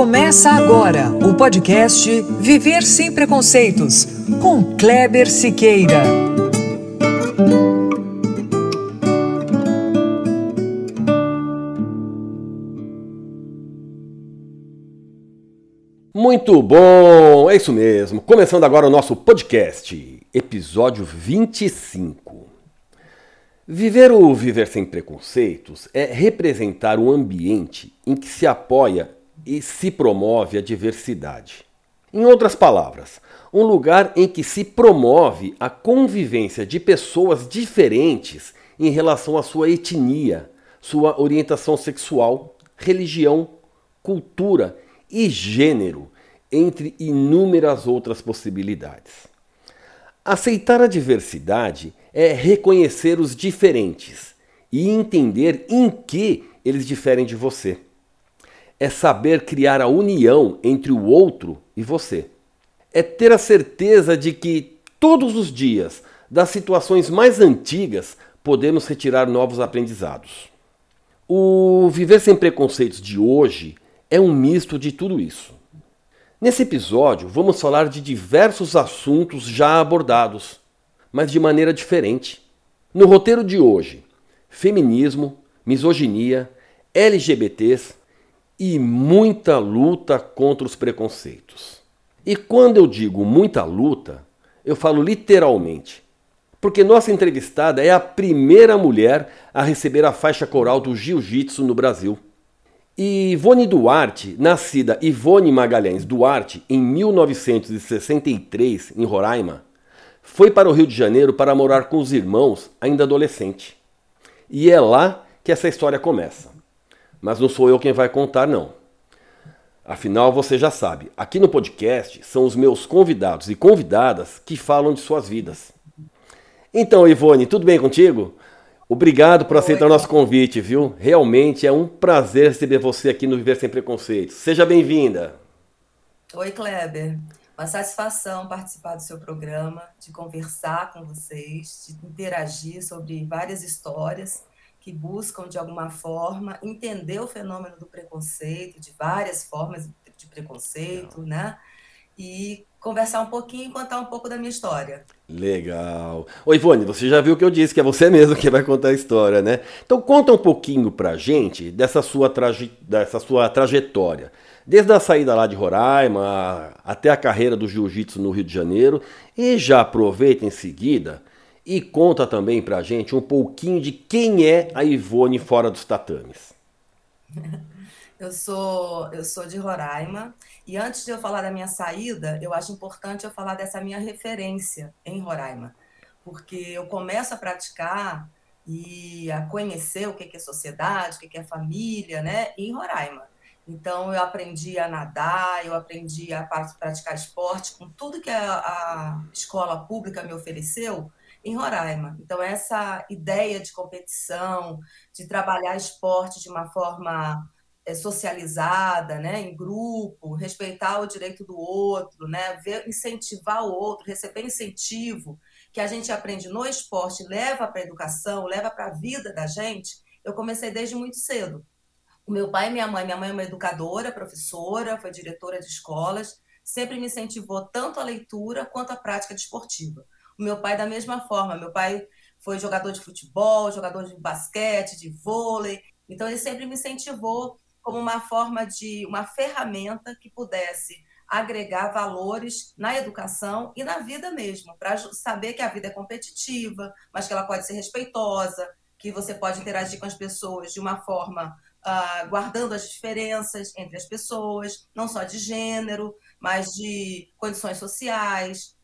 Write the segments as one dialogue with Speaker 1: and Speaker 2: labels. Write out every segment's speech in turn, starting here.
Speaker 1: Começa agora o podcast Viver Sem Preconceitos, com Kleber Siqueira.
Speaker 2: Muito bom, é isso mesmo. Começando agora o nosso podcast, episódio 25. Viver o viver sem preconceitos é representar um ambiente em que se apoia e se promove a diversidade. Em outras palavras, um lugar em que se promove a convivência de pessoas diferentes em relação à sua etnia, sua orientação sexual, religião, cultura e gênero, entre inúmeras outras possibilidades. Aceitar a diversidade é reconhecer os diferentes e entender em que eles diferem de você. É saber criar a união entre o outro e você. É ter a certeza de que todos os dias, das situações mais antigas, podemos retirar novos aprendizados. O Viver Sem Preconceitos de hoje é um misto de tudo isso. Nesse episódio, vamos falar de diversos assuntos já abordados, mas de maneira diferente. No roteiro de hoje, feminismo, misoginia, LGBTs e muita luta contra os preconceitos. E quando eu digo muita luta, eu falo literalmente, porque nossa entrevistada é a primeira mulher a receber a faixa coral do jiu-jitsu no Brasil. E Ivone Duarte, nascida Ivone Magalhães Duarte em 1963 em Roraima, foi para o Rio de Janeiro para morar com os irmãos ainda adolescente. E é lá que essa história começa. Mas não sou eu quem vai contar, não. Afinal, você já sabe, aqui no podcast são os meus convidados e convidadas que falam de suas vidas. Então, Ivone, tudo bem contigo? Obrigado por aceitar o nosso convite, viu? Realmente é um prazer receber você aqui no Viver Sem Preconceitos. Seja bem-vinda.
Speaker 3: Oi, Kleber. Uma satisfação participar do seu programa, de conversar com vocês, de interagir sobre várias histórias que buscam, de alguma forma, entender o fenômeno do preconceito, de várias formas de preconceito, né? E conversar um pouquinho e contar um pouco da minha história.
Speaker 2: Legal. Oi, Ivone, você já viu o que eu disse, que é você mesmo que vai contar a história, né? Então conta um pouquinho pra gente dessa sua, traje... dessa sua trajetória. Desde a saída lá de Roraima até a carreira do jiu-jitsu no Rio de Janeiro. E já aproveita em seguida e conta também pra gente um pouquinho de quem é a Ivone fora dos tatames.
Speaker 3: Eu sou, eu sou de Roraima e antes de eu falar da minha saída, eu acho importante eu falar dessa minha referência em Roraima, porque eu começo a praticar e a conhecer o que é sociedade, o que é família, né, em Roraima. Então, eu aprendi a nadar, eu aprendi a praticar esporte com tudo que a, a escola pública me ofereceu em Roraima. Então, essa ideia de competição, de trabalhar esporte de uma forma é, socializada, né, em grupo, respeitar o direito do outro, né, ver, incentivar o outro, receber incentivo que a gente aprende no esporte, leva para a educação, leva para a vida da gente, eu comecei desde muito cedo. O meu pai e minha mãe, minha mãe é uma educadora, professora, foi diretora de escolas, sempre me incentivou tanto a leitura quanto a prática desportiva. O meu pai da mesma forma, meu pai foi jogador de futebol, jogador de basquete, de vôlei, então ele sempre me incentivou como uma forma de uma ferramenta que pudesse agregar valores na educação e na vida mesmo, para saber que a vida é competitiva, mas que ela pode ser respeitosa, que você pode interagir com as pessoas de uma forma uh, guardando as diferenças entre as pessoas, não só de gênero, mas de condições sociais.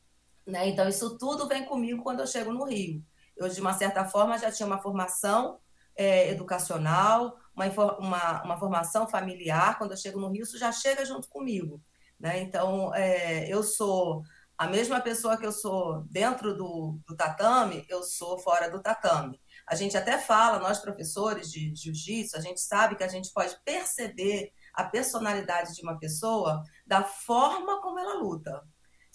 Speaker 3: Né? Então, isso tudo vem comigo quando eu chego no Rio. Eu, de uma certa forma, já tinha uma formação é, educacional, uma, uma, uma, formação familiar, quando eu chego no Rio, isso já chega junto comigo. Né? Então, é, eu sou a mesma pessoa que eu sou dentro do, do tatame, eu sou fora do tatame. A gente até fala, nós professores de jiu-jitsu, a gente sabe que a gente pode perceber a personalidade de uma pessoa da forma como ela luta.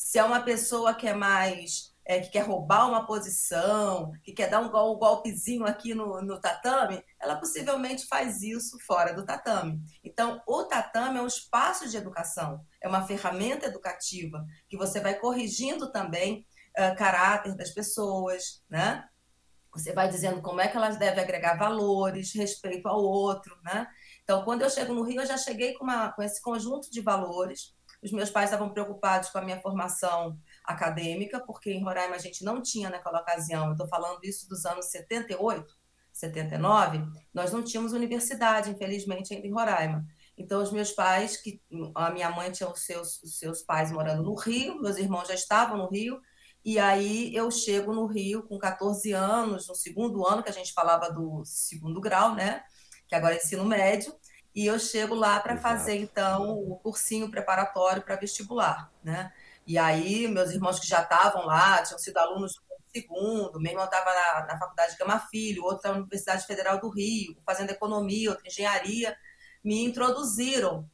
Speaker 3: Se é uma pessoa que é mais é, que quer roubar uma posição, que quer dar um, um golpezinho aqui no, no tatame, ela possivelmente faz isso fora do tatame. Então, o tatame é um espaço de educação, é uma ferramenta educativa que você vai corrigindo também uh, caráter das pessoas, né? Você vai dizendo como é que elas devem agregar valores, respeito ao outro, né? Então, quando eu chego no Rio, eu já cheguei com, uma, com esse conjunto de valores. Os meus pais estavam preocupados com a minha formação acadêmica, porque em Roraima a gente não tinha naquela ocasião, estou falando isso dos anos 78, 79, nós não tínhamos universidade, infelizmente, ainda em Roraima. Então, os meus pais, que a minha mãe tinha os seus, os seus pais morando no Rio, meus irmãos já estavam no Rio, e aí eu chego no Rio com 14 anos, no segundo ano, que a gente falava do segundo grau, né? Que agora é ensino médio, e eu chego lá para fazer, então, o cursinho preparatório para vestibular, né? E aí, meus irmãos que já estavam lá, tinham sido alunos do segundo, meu irmão estava na, na faculdade de Gama Filho, outro na Universidade Federal do Rio, fazendo economia, outra engenharia, me introduziram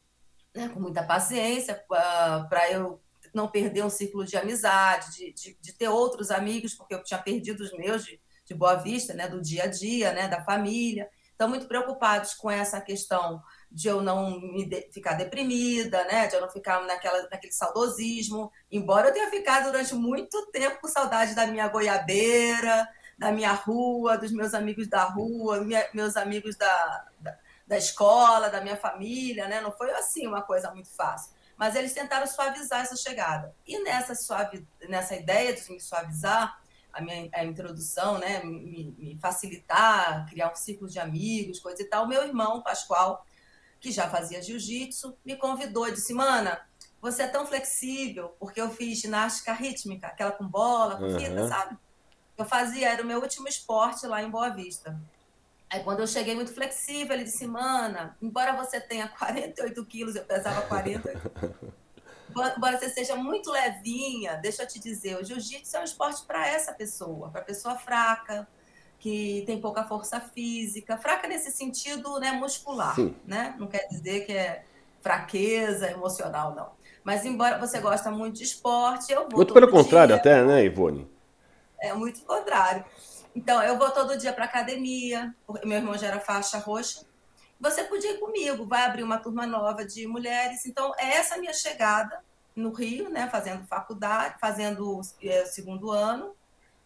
Speaker 3: né, com muita paciência para eu não perder um ciclo de amizade, de, de, de, ter outros amigos, porque eu tinha perdido os meus de, de Boa Vista, né, do dia a dia, né, da família. Então, muito preocupados com essa questão de eu não de, ficar deprimida, né, de eu não ficar naquela, naquele saudosismo, embora eu tenha ficado durante muito tempo com saudade da minha goiabeira, da minha rua, dos meus amigos da rua, minha, meus amigos da, da, da escola, da minha família, né? Não foi assim uma coisa muito fácil mas eles tentaram suavizar essa chegada. E nessa, suave, nessa ideia de me suavizar, a minha a introdução, né, me, me, facilitar, criar um ciclo de amigos, coisa e tal, meu irmão, Pascoal, que já fazia jiu-jitsu, me convidou e disse, Mana, você é tão flexível, porque eu fiz ginástica rítmica, aquela com bola, com uhum. fita, sabe? Eu fazia, era o meu último esporte lá em Boa Vista. Aí quando eu cheguei muito flexível, ele disse, mana, embora você tenha 48 quilos, eu pesava 40, embora você seja muito levinha, deixa eu te dizer, o jiu-jitsu é um esporte para essa pessoa, para pessoa fraca, que tem pouca força física, fraca nesse sentido né, muscular, Sim. né? Não quer dizer que é fraqueza emocional, não. Mas embora você gosta muito de esporte, eu vou
Speaker 2: Muito pelo contrário até, né, Ivone?
Speaker 3: É, muito contrário. Então, eu vou todo dia para academia, meu irmão já era faixa roxa. Você podia ir comigo, vai abrir uma turma nova de mulheres. Então, é essa minha chegada no Rio, né, fazendo faculdade, fazendo é, segundo ano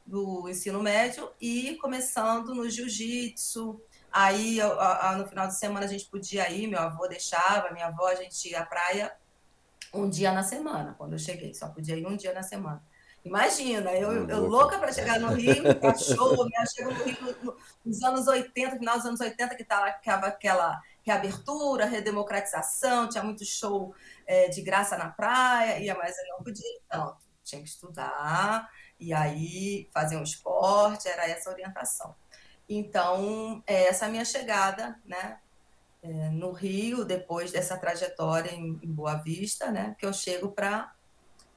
Speaker 3: do ensino médio e começando no jiu-jitsu. Aí, eu, a, a, no final de semana, a gente podia ir, meu avô deixava, minha avó, a gente ia à praia um dia na semana, quando eu cheguei. Só podia ir um dia na semana. Imagina, eu, eu louca para chegar no Rio, para show, né? chego no Rio no, nos anos 80, final dos anos 80, que estava aquela reabertura, redemocratização, tinha muito show é, de graça na praia, ia mais eu não podia tanto, tinha que estudar, e aí fazer um esporte, era essa orientação. Então, é essa minha chegada, né, é, no Rio, depois dessa trajetória em, em Boa Vista, né, que eu chego para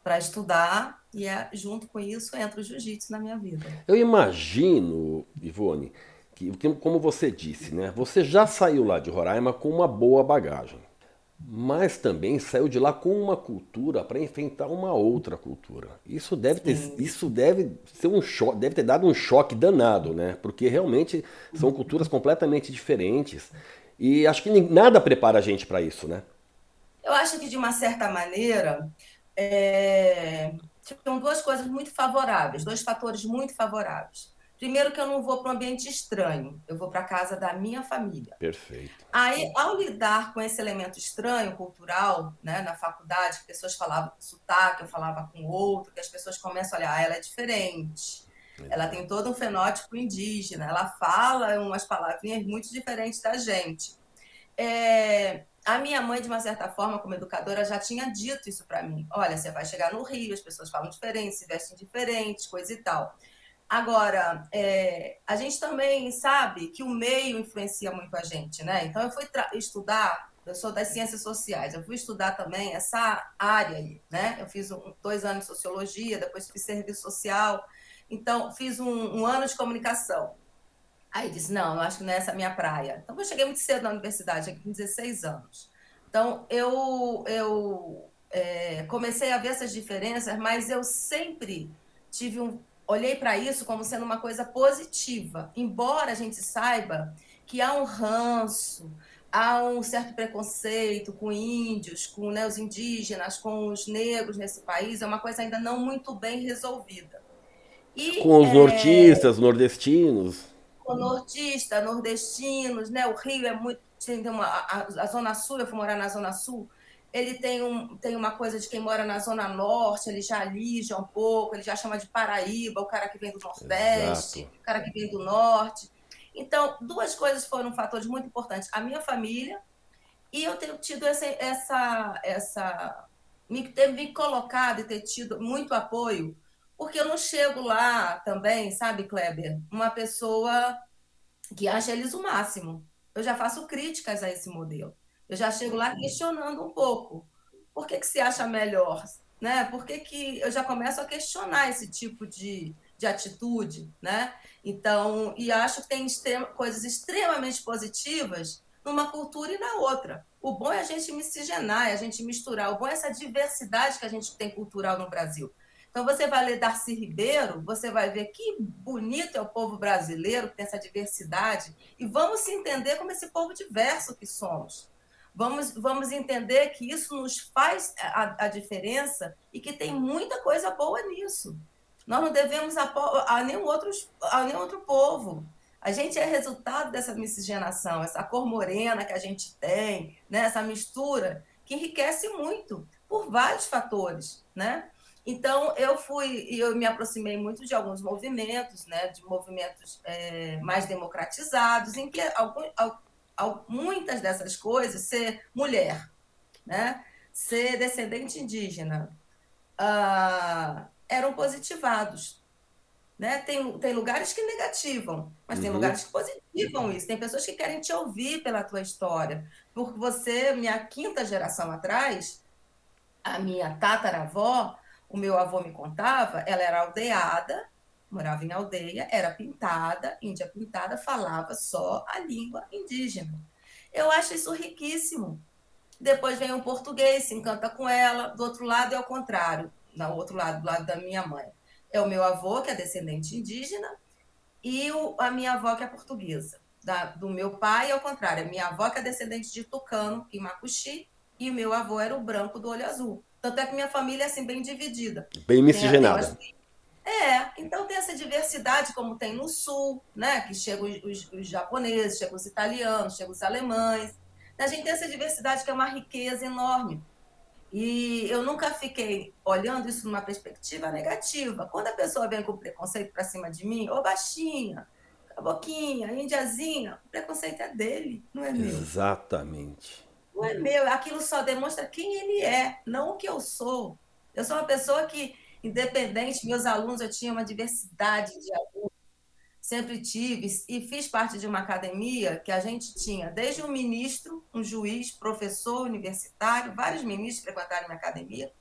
Speaker 3: para estudar e é, junto com isso entra o jiu-jitsu na minha vida.
Speaker 2: Eu imagino, Ivone, que como você disse, né, você já saiu lá de Roraima com uma boa bagagem, mas também saiu de lá com uma cultura para enfrentar uma outra cultura. Isso deve ter, isso deve ser um choque, deve ter dado um choque danado, né? Porque realmente são culturas completamente diferentes e acho que nada prepara a gente para isso, né?
Speaker 3: Eu acho que de uma certa maneira é, são duas coisas muito favoráveis, dois fatores muito favoráveis. Primeiro que eu não vou para um ambiente estranho, eu vou para a casa da minha família.
Speaker 2: Perfeito.
Speaker 3: Aí, ao lidar com esse elemento estranho, cultural, né, na faculdade, que pessoas falavam com sotaque, eu falava com outro, que as pessoas começam a olhar, ah, ela é diferente, ela tem todo um fenótipo indígena, ela fala umas palavrinhas muito diferentes da gente. É, a minha mãe, de uma certa forma, como educadora, já tinha dito isso para mim. Olha, você vai chegar no Rio, as pessoas falam diferente, se vestem diferentes, coisa e tal. Agora, é, a gente também sabe que o meio influencia muito a gente, né? Então, eu fui estudar, eu sou das ciências sociais, eu fui estudar também essa área aí, né? Eu fiz um, dois anos de sociologia, depois fiz serviço social, então, fiz um, um ano de comunicação. Aí disse, não, eu acho que não é essa a minha praia. Então, eu cheguei muito cedo na universidade, com 16 anos. Então, eu, eu é, comecei a ver essas diferenças, mas eu sempre tive um, olhei para isso como sendo uma coisa positiva, embora a gente saiba que há um ranço, há um certo preconceito com índios, com né, os indígenas, com os negros nesse país, é uma coisa ainda não muito bem resolvida.
Speaker 2: E, com os é, nortistas, nordestinos.
Speaker 3: Com nortistas, nordestinos, né? O Rio é muito. Tem uma, a, a Zona Sul, eu fui morar na Zona Sul, ele tem, um, tem uma coisa de quem mora na Zona Norte, ele já alija um pouco, ele já chama de Paraíba, o cara que vem do Nordeste, Exato. o cara que vem do Norte. Então, duas coisas foram fatores muito importantes. A minha família e eu tenho tido essa... essa, essa me ter me colocado e ter tido muito apoio, porque eu não chego lá também, sabe, Kleber? Uma pessoa que acha eles o máximo. Eu já faço críticas a esse modelo. Eu já chego lá questionando um pouco. Por que, que se acha melhor? Né? Por que, que eu já começo a questionar esse tipo de, de atitude? Né? Então, e acho que tem extrema, coisas extremamente positivas numa cultura e na outra. O bom é a gente miscigenar, é a gente misturar. O bom é essa diversidade que a gente tem cultural no Brasil. Então, você vai ler Darcy Ribeiro, você vai ver que bonito é o povo brasileiro, que tem essa diversidade, e vamos se entender como esse povo diverso que somos. Vamos, vamos entender que isso nos faz a, a diferença e que tem muita coisa boa nisso. Nós não devemos a, a, nenhum outro, a nenhum outro povo. A gente é resultado dessa miscigenação, essa cor morena que a gente tem, né? essa mistura que enriquece muito por vários fatores, né? Então eu fui e eu me aproximei muito de alguns movimentos, né? De movimentos é, mais democratizados, em que algum, muitas dessas coisas, ser mulher, né? ser descendente indígena, uh, eram positivados. Né? Tem, tem lugares que negativam, mas uhum. tem lugares que positivam isso. Tem pessoas que querem te ouvir pela tua história. Porque você, minha quinta geração atrás, a minha tataravó, o meu avô me contava, ela era aldeada, morava em aldeia, era pintada, índia pintada, falava só a língua indígena. Eu acho isso riquíssimo. Depois vem um português, se encanta com ela, do outro lado é o contrário, do outro lado, do lado da minha mãe. É o meu avô, que é descendente indígena, e o, a minha avó, que é portuguesa. Da, do meu pai, ao contrário, a minha avó, que é descendente de tucano, em Macuxi, e o meu avô era o branco do olho azul. Tanto é que minha família é assim, bem dividida.
Speaker 2: Bem miscigenada. Tem,
Speaker 3: é, então tem essa diversidade como tem no sul, né? Que chegam os, os, os japoneses, chegam os italianos, chegam os alemães. A gente tem essa diversidade que é uma riqueza enorme. E eu nunca fiquei olhando isso numa perspectiva negativa. Quando a pessoa vem com preconceito para cima de mim, ô baixinha, boquinha, indiazinha, o preconceito é dele, não é meu.
Speaker 2: Exatamente.
Speaker 3: Não é meu. Aquilo só demonstra quem ele é, não o que eu sou. Eu sou uma pessoa que independente, meus alunos, eu tinha uma diversidade de alunos, sempre tive, e fiz parte de uma academia que a gente tinha desde um ministro, um juiz, professor universitário, vários ministros frequentaram minha academia,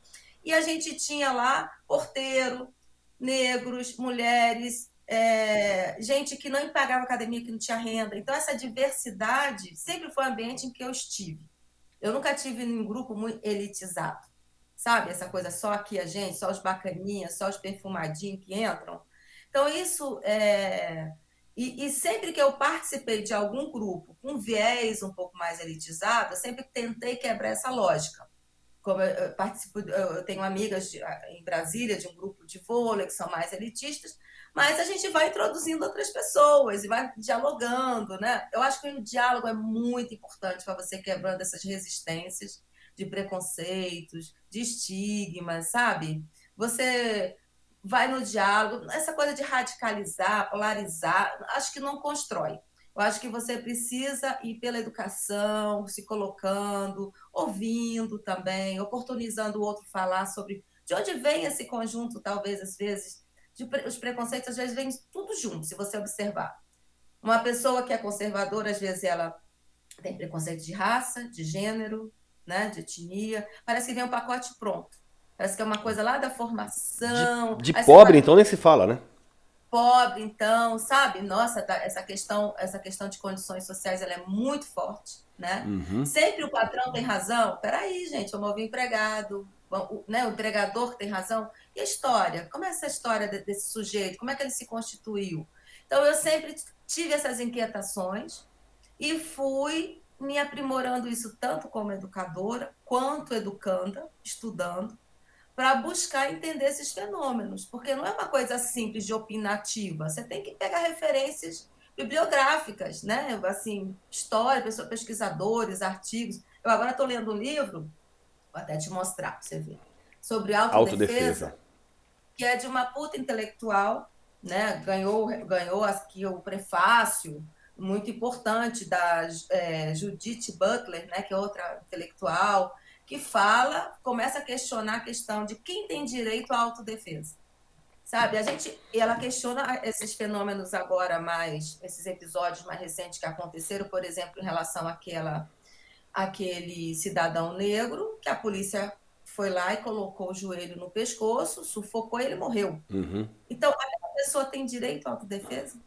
Speaker 3: e a gente tinha lá porteiro, negros, mulheres, é, gente que não pagava academia, que não tinha renda. Então, essa diversidade sempre foi o ambiente em que eu estive. Eu nunca tive um grupo muito elitizado sabe? Essa coisa só aqui a gente, só os bacaninhas, só os perfumadinhos que entram. Então, isso é. E, e, sempre que eu participei de algum grupo com viés um pouco mais elitizado, eu sempre tentei quebrar essa lógica. Como eu, participo, eu tenho amigas de, em Brasília de um grupo de vôlei que são mais elitistas, mas a gente vai introduzindo outras pessoas e vai dialogando, né? Eu acho que o diálogo é muito importante para você quebrando essas resistências de preconceitos, de estigmas, sabe? Você vai no diálogo, essa coisa de radicalizar, polarizar, acho que não constrói. Eu acho que você precisa ir pela educação, se colocando, ouvindo também, oportunizando o outro falar sobre de onde vem esse conjunto, talvez, às vezes, de, os preconceitos, às vezes, vêm tudo junto, se você observar. Uma pessoa que é conservadora, às vezes, ela tem preconceito de raça, de gênero, né, de etnia. Parece que vem um pacote pronto. Parece que é uma coisa lá da formação.
Speaker 2: De, de pobre, então, nem se fala, né?
Speaker 3: Pobre, então, sabe? Nossa, tá, essa questão, essa questão de condições sociais ela é muito forte, né? Uhum. Sempre o patrão tem razão. Peraí, gente, vamos ouvir empregado, o, né, o empregador tem razão. E a história? Como é essa história desse sujeito? Como é que ele se constituiu? Então, eu sempre tive essas inquietações e fui me aprimorando isso tanto como educadora quanto educanda, estudando, para buscar entender esses fenômenos, porque não é uma coisa simples de opinativa. Você tem que pegar referências bibliográficas, né? Assim, história, pesquisadores, artigos. Eu agora estou lendo um livro, vou até te mostrar para você ver, sobre autodefesa, autodefesa, que é de uma puta intelectual, né? Ganhou, ganhou aqui o prefácio muito importante da é, Judith Butler, né? Que é outra intelectual que fala, começa a questionar a questão de quem tem direito à autodefesa. Sabe, a gente, ela questiona esses fenômenos agora mais, esses episódios mais recentes que aconteceram, por exemplo, em relação àquela, àquele cidadão negro, que a polícia foi lá e colocou o joelho no pescoço, sufocou e ele morreu. Uhum. Então, a pessoa tem direito à autodefesa?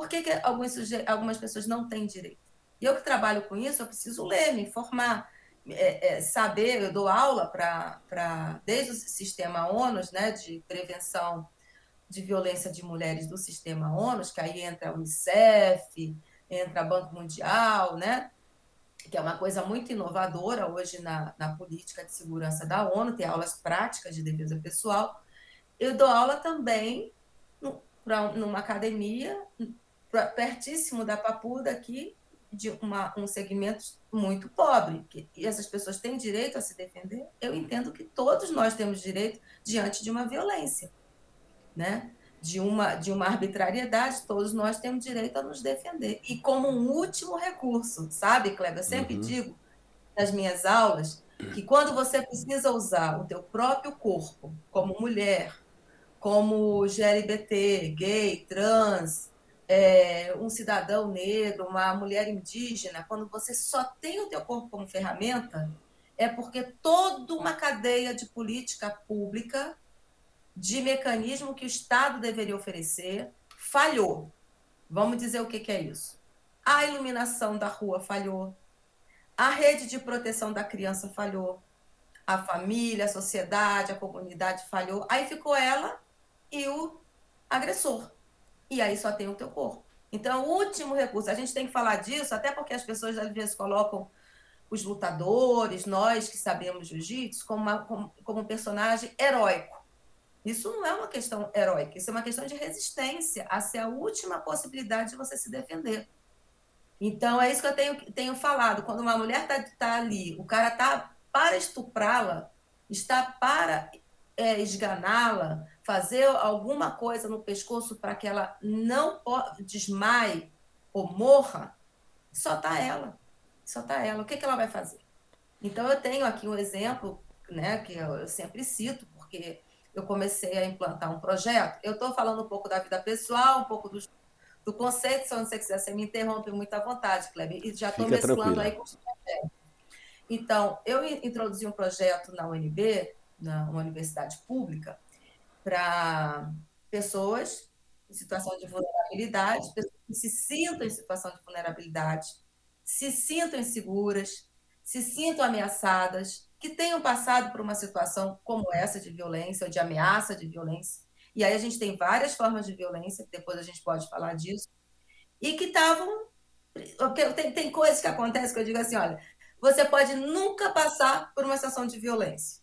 Speaker 3: Por que, que alguns algumas pessoas não têm direito? E eu que trabalho com isso, eu preciso ler, me informar é, é, saber, eu dou aula para, desde o sistema ONU, né, de prevenção de violência de mulheres do sistema ONU, que aí entra a Unicef, entra Banco Mundial, né, que é uma coisa muito inovadora hoje na, na política de segurança da ONU, tem aulas práticas de defesa pessoal. Eu dou aula também para numa academia pra, pertíssimo da Papuda aqui, de uma, um segmento muito pobre, que, e essas pessoas têm direito a se defender, eu entendo que todos nós temos direito diante de uma violência, né? de, uma, de uma arbitrariedade, todos nós temos direito a nos defender. E como um último recurso, sabe, Kleber? Eu sempre uhum. digo nas minhas aulas que quando você precisa usar o teu próprio corpo como mulher, como GLBT, gay, trans, é, um cidadão negro, uma mulher indígena, quando você só tem o teu corpo como ferramenta, é porque toda uma cadeia de política pública, de mecanismo que o Estado deveria oferecer, falhou. Vamos dizer o que, que é isso? A iluminação da rua falhou, a rede de proteção da criança falhou, a família, a sociedade, a comunidade falhou. Aí ficou ela e o agressor e aí só tem o teu corpo. Então, o último recurso, a gente tem que falar disso, até porque as pessoas às vezes colocam os lutadores, nós que sabemos jiu-jitsu, como, como, como um personagem heróico. Isso não é uma questão heróica, isso é uma questão de resistência, a ser a última possibilidade de você se defender. Então, é isso que eu tenho, tenho falado. Quando uma mulher está tá ali, o cara está para estuprá-la, está para é, esganá-la, fazer alguma coisa no pescoço para que ela não desmaie ou morra, só tá ela. Só tá ela. O que, que ela vai fazer? Então, eu tenho aqui um exemplo, né, que eu sempre cito, porque eu comecei a implantar um projeto. Eu estou falando um pouco da vida pessoal, um pouco do, do conceito, se você quiser, você me interrompe muito à vontade, Kleber, e já estou mesclando tranquila. aí com os projetos. Então, eu introduzi um projeto na UNB, na universidade pública, para pessoas em situação de vulnerabilidade, pessoas que se sintam em situação de vulnerabilidade, se sintam inseguras, se sintam ameaçadas, que tenham passado por uma situação como essa de violência ou de ameaça de violência. E aí a gente tem várias formas de violência, depois a gente pode falar disso, e que estavam. Tem, tem coisas que acontecem que eu digo assim: olha, você pode nunca passar por uma situação de violência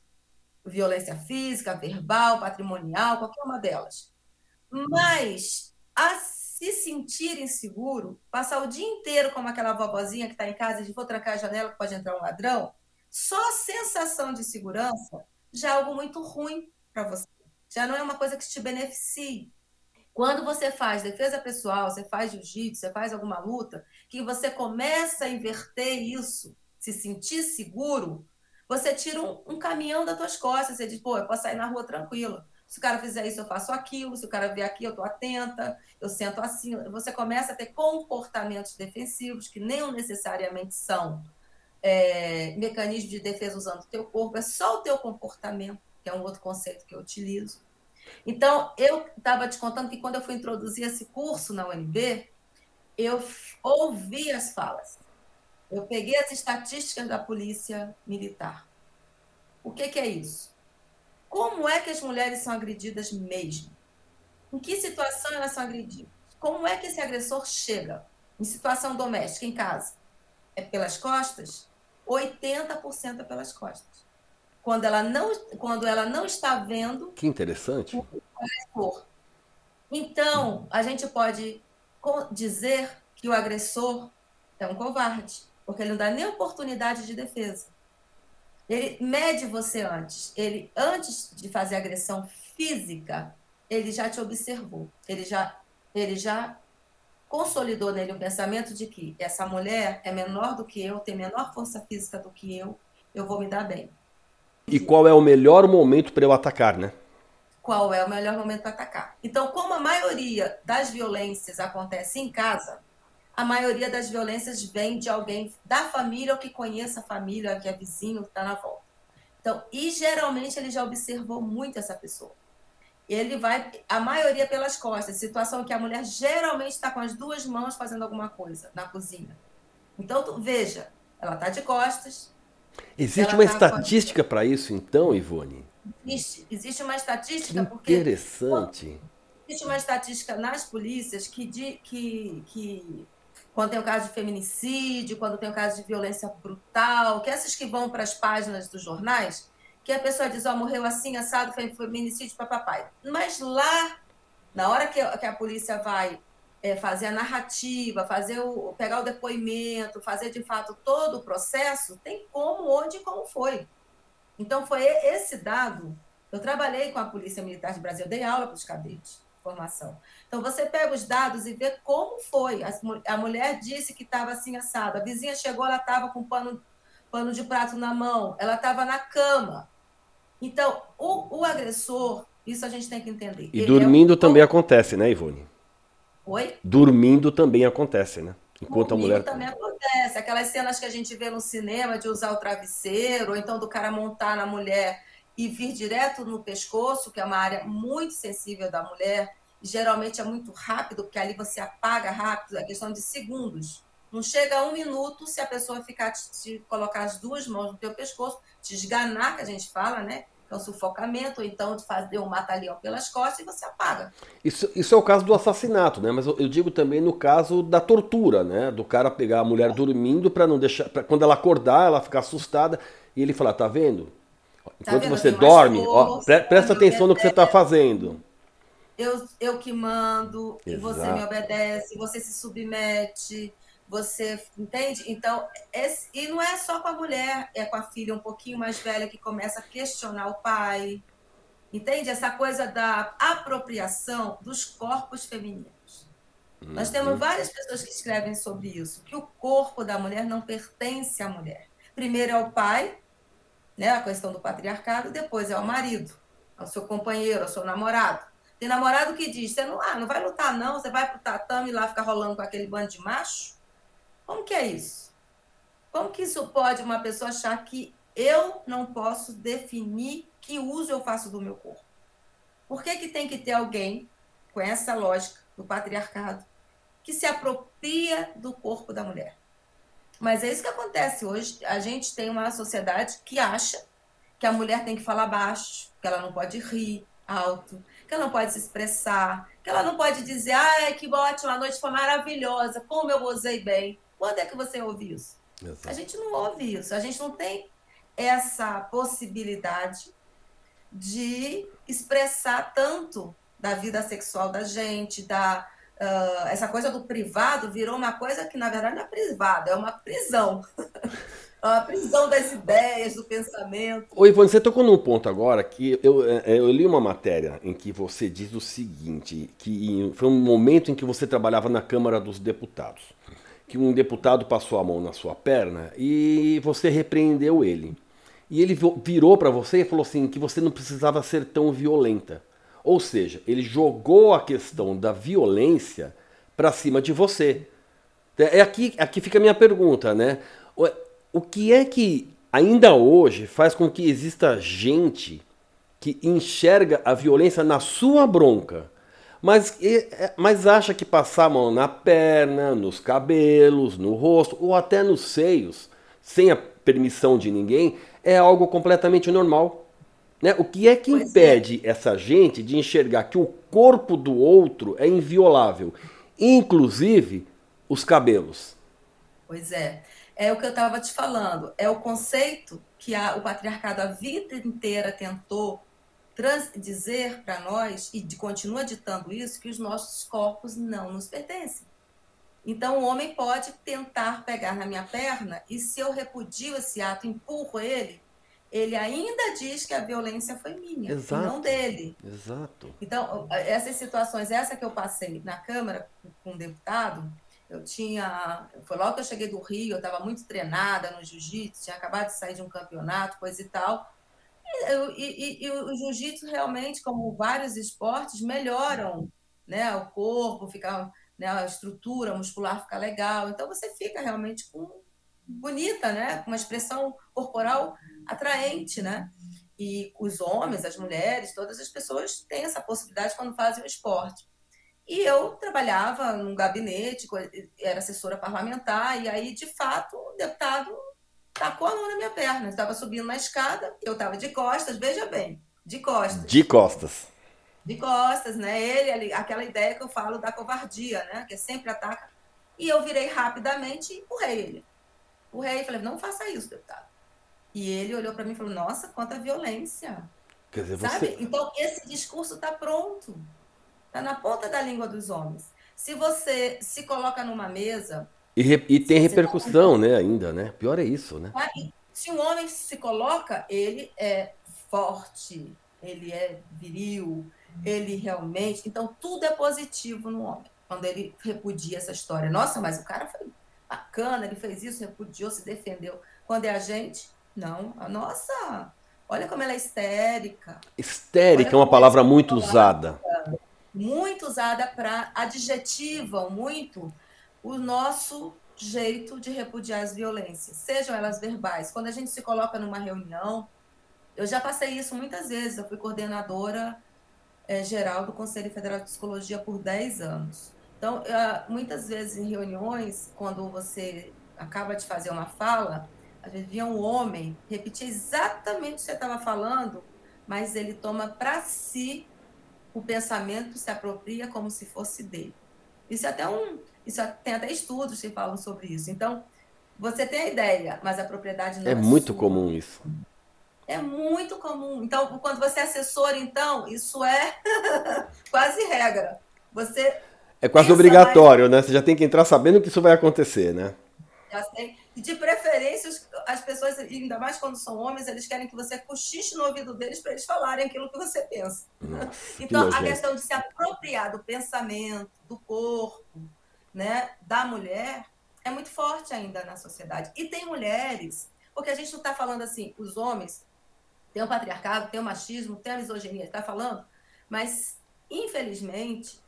Speaker 3: violência física, verbal, patrimonial, qualquer uma delas. Mas a se sentir inseguro, passar o dia inteiro como aquela vovozinha que está em casa e de vou trancar a janela que pode entrar um ladrão, só a sensação de segurança já é algo muito ruim para você. Já não é uma coisa que te beneficie. Quando você faz defesa pessoal, você faz jiu-jitsu, você faz alguma luta, que você começa a inverter isso, se sentir seguro, você tira um, um caminhão das tuas costas, você diz, pô, eu posso sair na rua tranquilo. Se o cara fizer isso, eu faço aquilo. Se o cara vier aqui, eu estou atenta, eu sento assim. Você começa a ter comportamentos defensivos que nem necessariamente são é, mecanismos de defesa usando o teu corpo, é só o teu comportamento, que é um outro conceito que eu utilizo. Então, eu estava te contando que quando eu fui introduzir esse curso na UNB, eu ouvi as falas. Eu peguei as estatísticas da polícia militar. O que, que é isso? como é que as mulheres são agredidas mesmo? Em que situação elas são agredidas? Como é que esse agressor chega? Em situação doméstica, em casa? É pelas costas? 80% é pelas costas. Quando ela não, quando ela não está vendo.
Speaker 2: Que interessante.
Speaker 3: O agressor. Então, a gente pode dizer que o agressor é um covarde, porque ele não dá nem oportunidade de defesa. Ele mede você antes. Ele, antes de fazer agressão física, ele já te observou. Ele já, ele já consolidou nele o pensamento de que essa mulher é menor do que eu, tem menor força física do que eu, eu vou me dar bem.
Speaker 2: E qual é o melhor momento para eu atacar, né?
Speaker 3: Qual é o melhor momento para atacar? Então, como a maioria das violências acontece em casa, a maioria das violências vem de alguém da família ou que conheça a família, que é vizinho, que está na volta. Então, e geralmente ele já observou muito essa pessoa. Ele vai, a maioria pelas costas, situação que a mulher geralmente está com as duas mãos fazendo alguma coisa na cozinha. Então, tu, veja, ela está de costas.
Speaker 2: Existe uma tá estatística para isso, então, Ivone?
Speaker 3: Existe, existe uma estatística
Speaker 2: que porque. Interessante.
Speaker 3: Existe uma estatística nas polícias que, de, que, que quando tem o caso de feminicídio, quando tem o caso de violência brutal, que essas que vão para as páginas dos jornais, que a pessoa diz, ó, oh, morreu assim, assado, foi feminicídio para papai. Mas lá, na hora que, que a polícia vai é, fazer a narrativa, fazer o, pegar o depoimento, fazer de fato todo o processo, tem como, onde e como foi. Então, foi esse dado. Eu trabalhei com a Polícia Militar de Brasil, dei aula para os cadetes informação. Então, você pega os dados e vê como foi. A mulher disse que estava assim assada. A vizinha chegou, ela estava com pano, pano de prato na mão. Ela estava na cama. Então, o, o, agressor, isso a gente tem que entender.
Speaker 2: E dormindo é um... também acontece, né, Ivone?
Speaker 3: Oi?
Speaker 2: Dormindo também acontece, né? Enquanto
Speaker 3: Dormindo
Speaker 2: a mulher.
Speaker 3: também acontece. Aquelas cenas que a gente vê no cinema de usar o travesseiro, ou então do cara montar na mulher e vir direto no pescoço, que é uma área muito sensível da mulher, geralmente é muito rápido, porque ali você apaga rápido, é questão de segundos. Não chega a um minuto se a pessoa ficar te, te colocar as duas mãos no teu pescoço, te esganar, que a gente fala, né? Que é o sufocamento, ou então fazer um mata-leão pelas costas e você apaga.
Speaker 2: Isso, isso é o caso do assassinato, né? Mas eu, eu digo também no caso da tortura, né? Do cara pegar a mulher dormindo para não deixar. Pra, quando ela acordar, ela ficar assustada e ele falar: tá vendo? Tá Enquanto tá vendo? você dorme, ó, presta atenção no que você está fazendo
Speaker 3: eu, eu que mando, Exato. você me obedece, você se submete, você entende? Então, esse, e não é só com a mulher, é com a filha um pouquinho mais velha que começa a questionar o pai. Entende? Essa coisa da apropriação dos corpos femininos. Uhum. Nós temos uhum. várias pessoas que escrevem sobre isso, que o corpo da mulher não pertence à mulher. Primeiro é o pai, né, a questão do patriarcado, depois é o marido, é o seu companheiro, é o seu namorado. Tem namorado que diz, você não, ah, não vai lutar não, você vai pro tatame lá ficar rolando com aquele bando de macho? Como que é isso? Como que isso pode uma pessoa achar que eu não posso definir que uso eu faço do meu corpo? Por que, que tem que ter alguém com essa lógica do patriarcado que se apropria do corpo da mulher? Mas é isso que acontece hoje. A gente tem uma sociedade que acha que a mulher tem que falar baixo, que ela não pode rir alto, que ela não pode se expressar, que ela não pode dizer, ai, que ótimo, a noite foi maravilhosa, como eu gozei bem. Quando é que você ouve isso? Exato. A gente não ouve isso, a gente não tem essa possibilidade de expressar tanto da vida sexual da gente, da uh, essa coisa do privado virou uma coisa que na verdade não é privado, é uma prisão. A prisão das ideias, do pensamento.
Speaker 2: Oi, Ivone, você tocou num ponto agora que eu, é, eu li uma matéria em que você diz o seguinte, que foi um momento em que você trabalhava na Câmara dos Deputados, que um deputado passou a mão na sua perna e você repreendeu ele. E ele virou para você e falou assim que você não precisava ser tão violenta. Ou seja, ele jogou a questão da violência para cima de você. É aqui, aqui fica a minha pergunta, né? O que é que ainda hoje faz com que exista gente que enxerga a violência na sua bronca, mas, é, mas acha que passar a mão na perna, nos cabelos, no rosto ou até nos seios, sem a permissão de ninguém, é algo completamente normal? Né? O que é que pois impede é. essa gente de enxergar que o corpo do outro é inviolável, inclusive os cabelos?
Speaker 3: Pois é. É o que eu estava te falando. É o conceito que a, o patriarcado a vida inteira tentou trans, dizer para nós, e de, continua ditando isso, que os nossos corpos não nos pertencem. Então, o homem pode tentar pegar na minha perna, e se eu repudio esse ato, empurro ele, ele ainda diz que a violência foi minha, Exato. não dele.
Speaker 2: Exato.
Speaker 3: Então, essas situações, essa que eu passei na Câmara com um deputado, eu tinha. Foi logo que eu cheguei do Rio, eu estava muito treinada no jiu-jitsu, tinha acabado de sair de um campeonato, coisa e tal. E, e, e o jiu-jitsu realmente, como vários esportes, melhoram né, o corpo, fica, né, a estrutura muscular fica legal. Então você fica realmente com, bonita, né? Com uma expressão corporal atraente, né? E os homens, as mulheres, todas as pessoas têm essa possibilidade quando fazem o esporte. E eu trabalhava num gabinete, era assessora parlamentar, e aí, de fato, o deputado tacou a mão na minha perna. Estava subindo na escada, eu estava de costas, veja bem, de costas.
Speaker 2: De costas.
Speaker 3: De costas, né? Ele, aquela ideia que eu falo da covardia, né? Que sempre ataca. E eu virei rapidamente e empurrei ele. Empurrei e falei, não faça isso, deputado. E ele olhou para mim e falou: Nossa, quanta violência.
Speaker 2: Quer dizer,
Speaker 3: Sabe?
Speaker 2: Você...
Speaker 3: Então, esse discurso está pronto. Está na ponta da língua dos homens. Se você se coloca numa mesa.
Speaker 2: E, re... e tem repercussão, tá... né? Ainda, né? Pior é isso, né?
Speaker 3: Se um homem se coloca, ele é forte, ele é viril, ele realmente. Então, tudo é positivo no homem. Quando ele repudia essa história. Nossa, mas o cara foi bacana, ele fez isso, repudiou, se defendeu. Quando é a gente, não, a nossa, olha como ela é histérica.
Speaker 2: Histérica é uma palavra muito usada.
Speaker 3: Muito usada para adjetivam muito o nosso jeito de repudiar as violências, sejam elas verbais. Quando a gente se coloca numa reunião, eu já passei isso muitas vezes, eu fui coordenadora é, geral do Conselho Federal de Psicologia por 10 anos. Então, muitas vezes em reuniões, quando você acaba de fazer uma fala, às vezes via um homem repetir exatamente o que você estava falando, mas ele toma para si o pensamento, se apropria como se fosse dele. Isso é até um, isso é, tem até estudos que falam sobre isso. Então, você tem a ideia, mas a propriedade não é,
Speaker 2: é muito sua. comum isso.
Speaker 3: É muito comum. Então, quando você é assessor, então, isso é quase regra. Você
Speaker 2: é quase obrigatório, mais... né? Você já tem que entrar sabendo que isso vai acontecer, né?
Speaker 3: Já sei. De preferência, as pessoas, ainda mais quando são homens, eles querem que você cochiche no ouvido deles para eles falarem aquilo que você pensa. Nossa, então, que a questão de se apropriar do pensamento, do corpo, né, da mulher, é muito forte ainda na sociedade. E tem mulheres, porque a gente não está falando assim, os homens tem o patriarcado, tem o machismo, tem a misoginia, está falando, mas, infelizmente,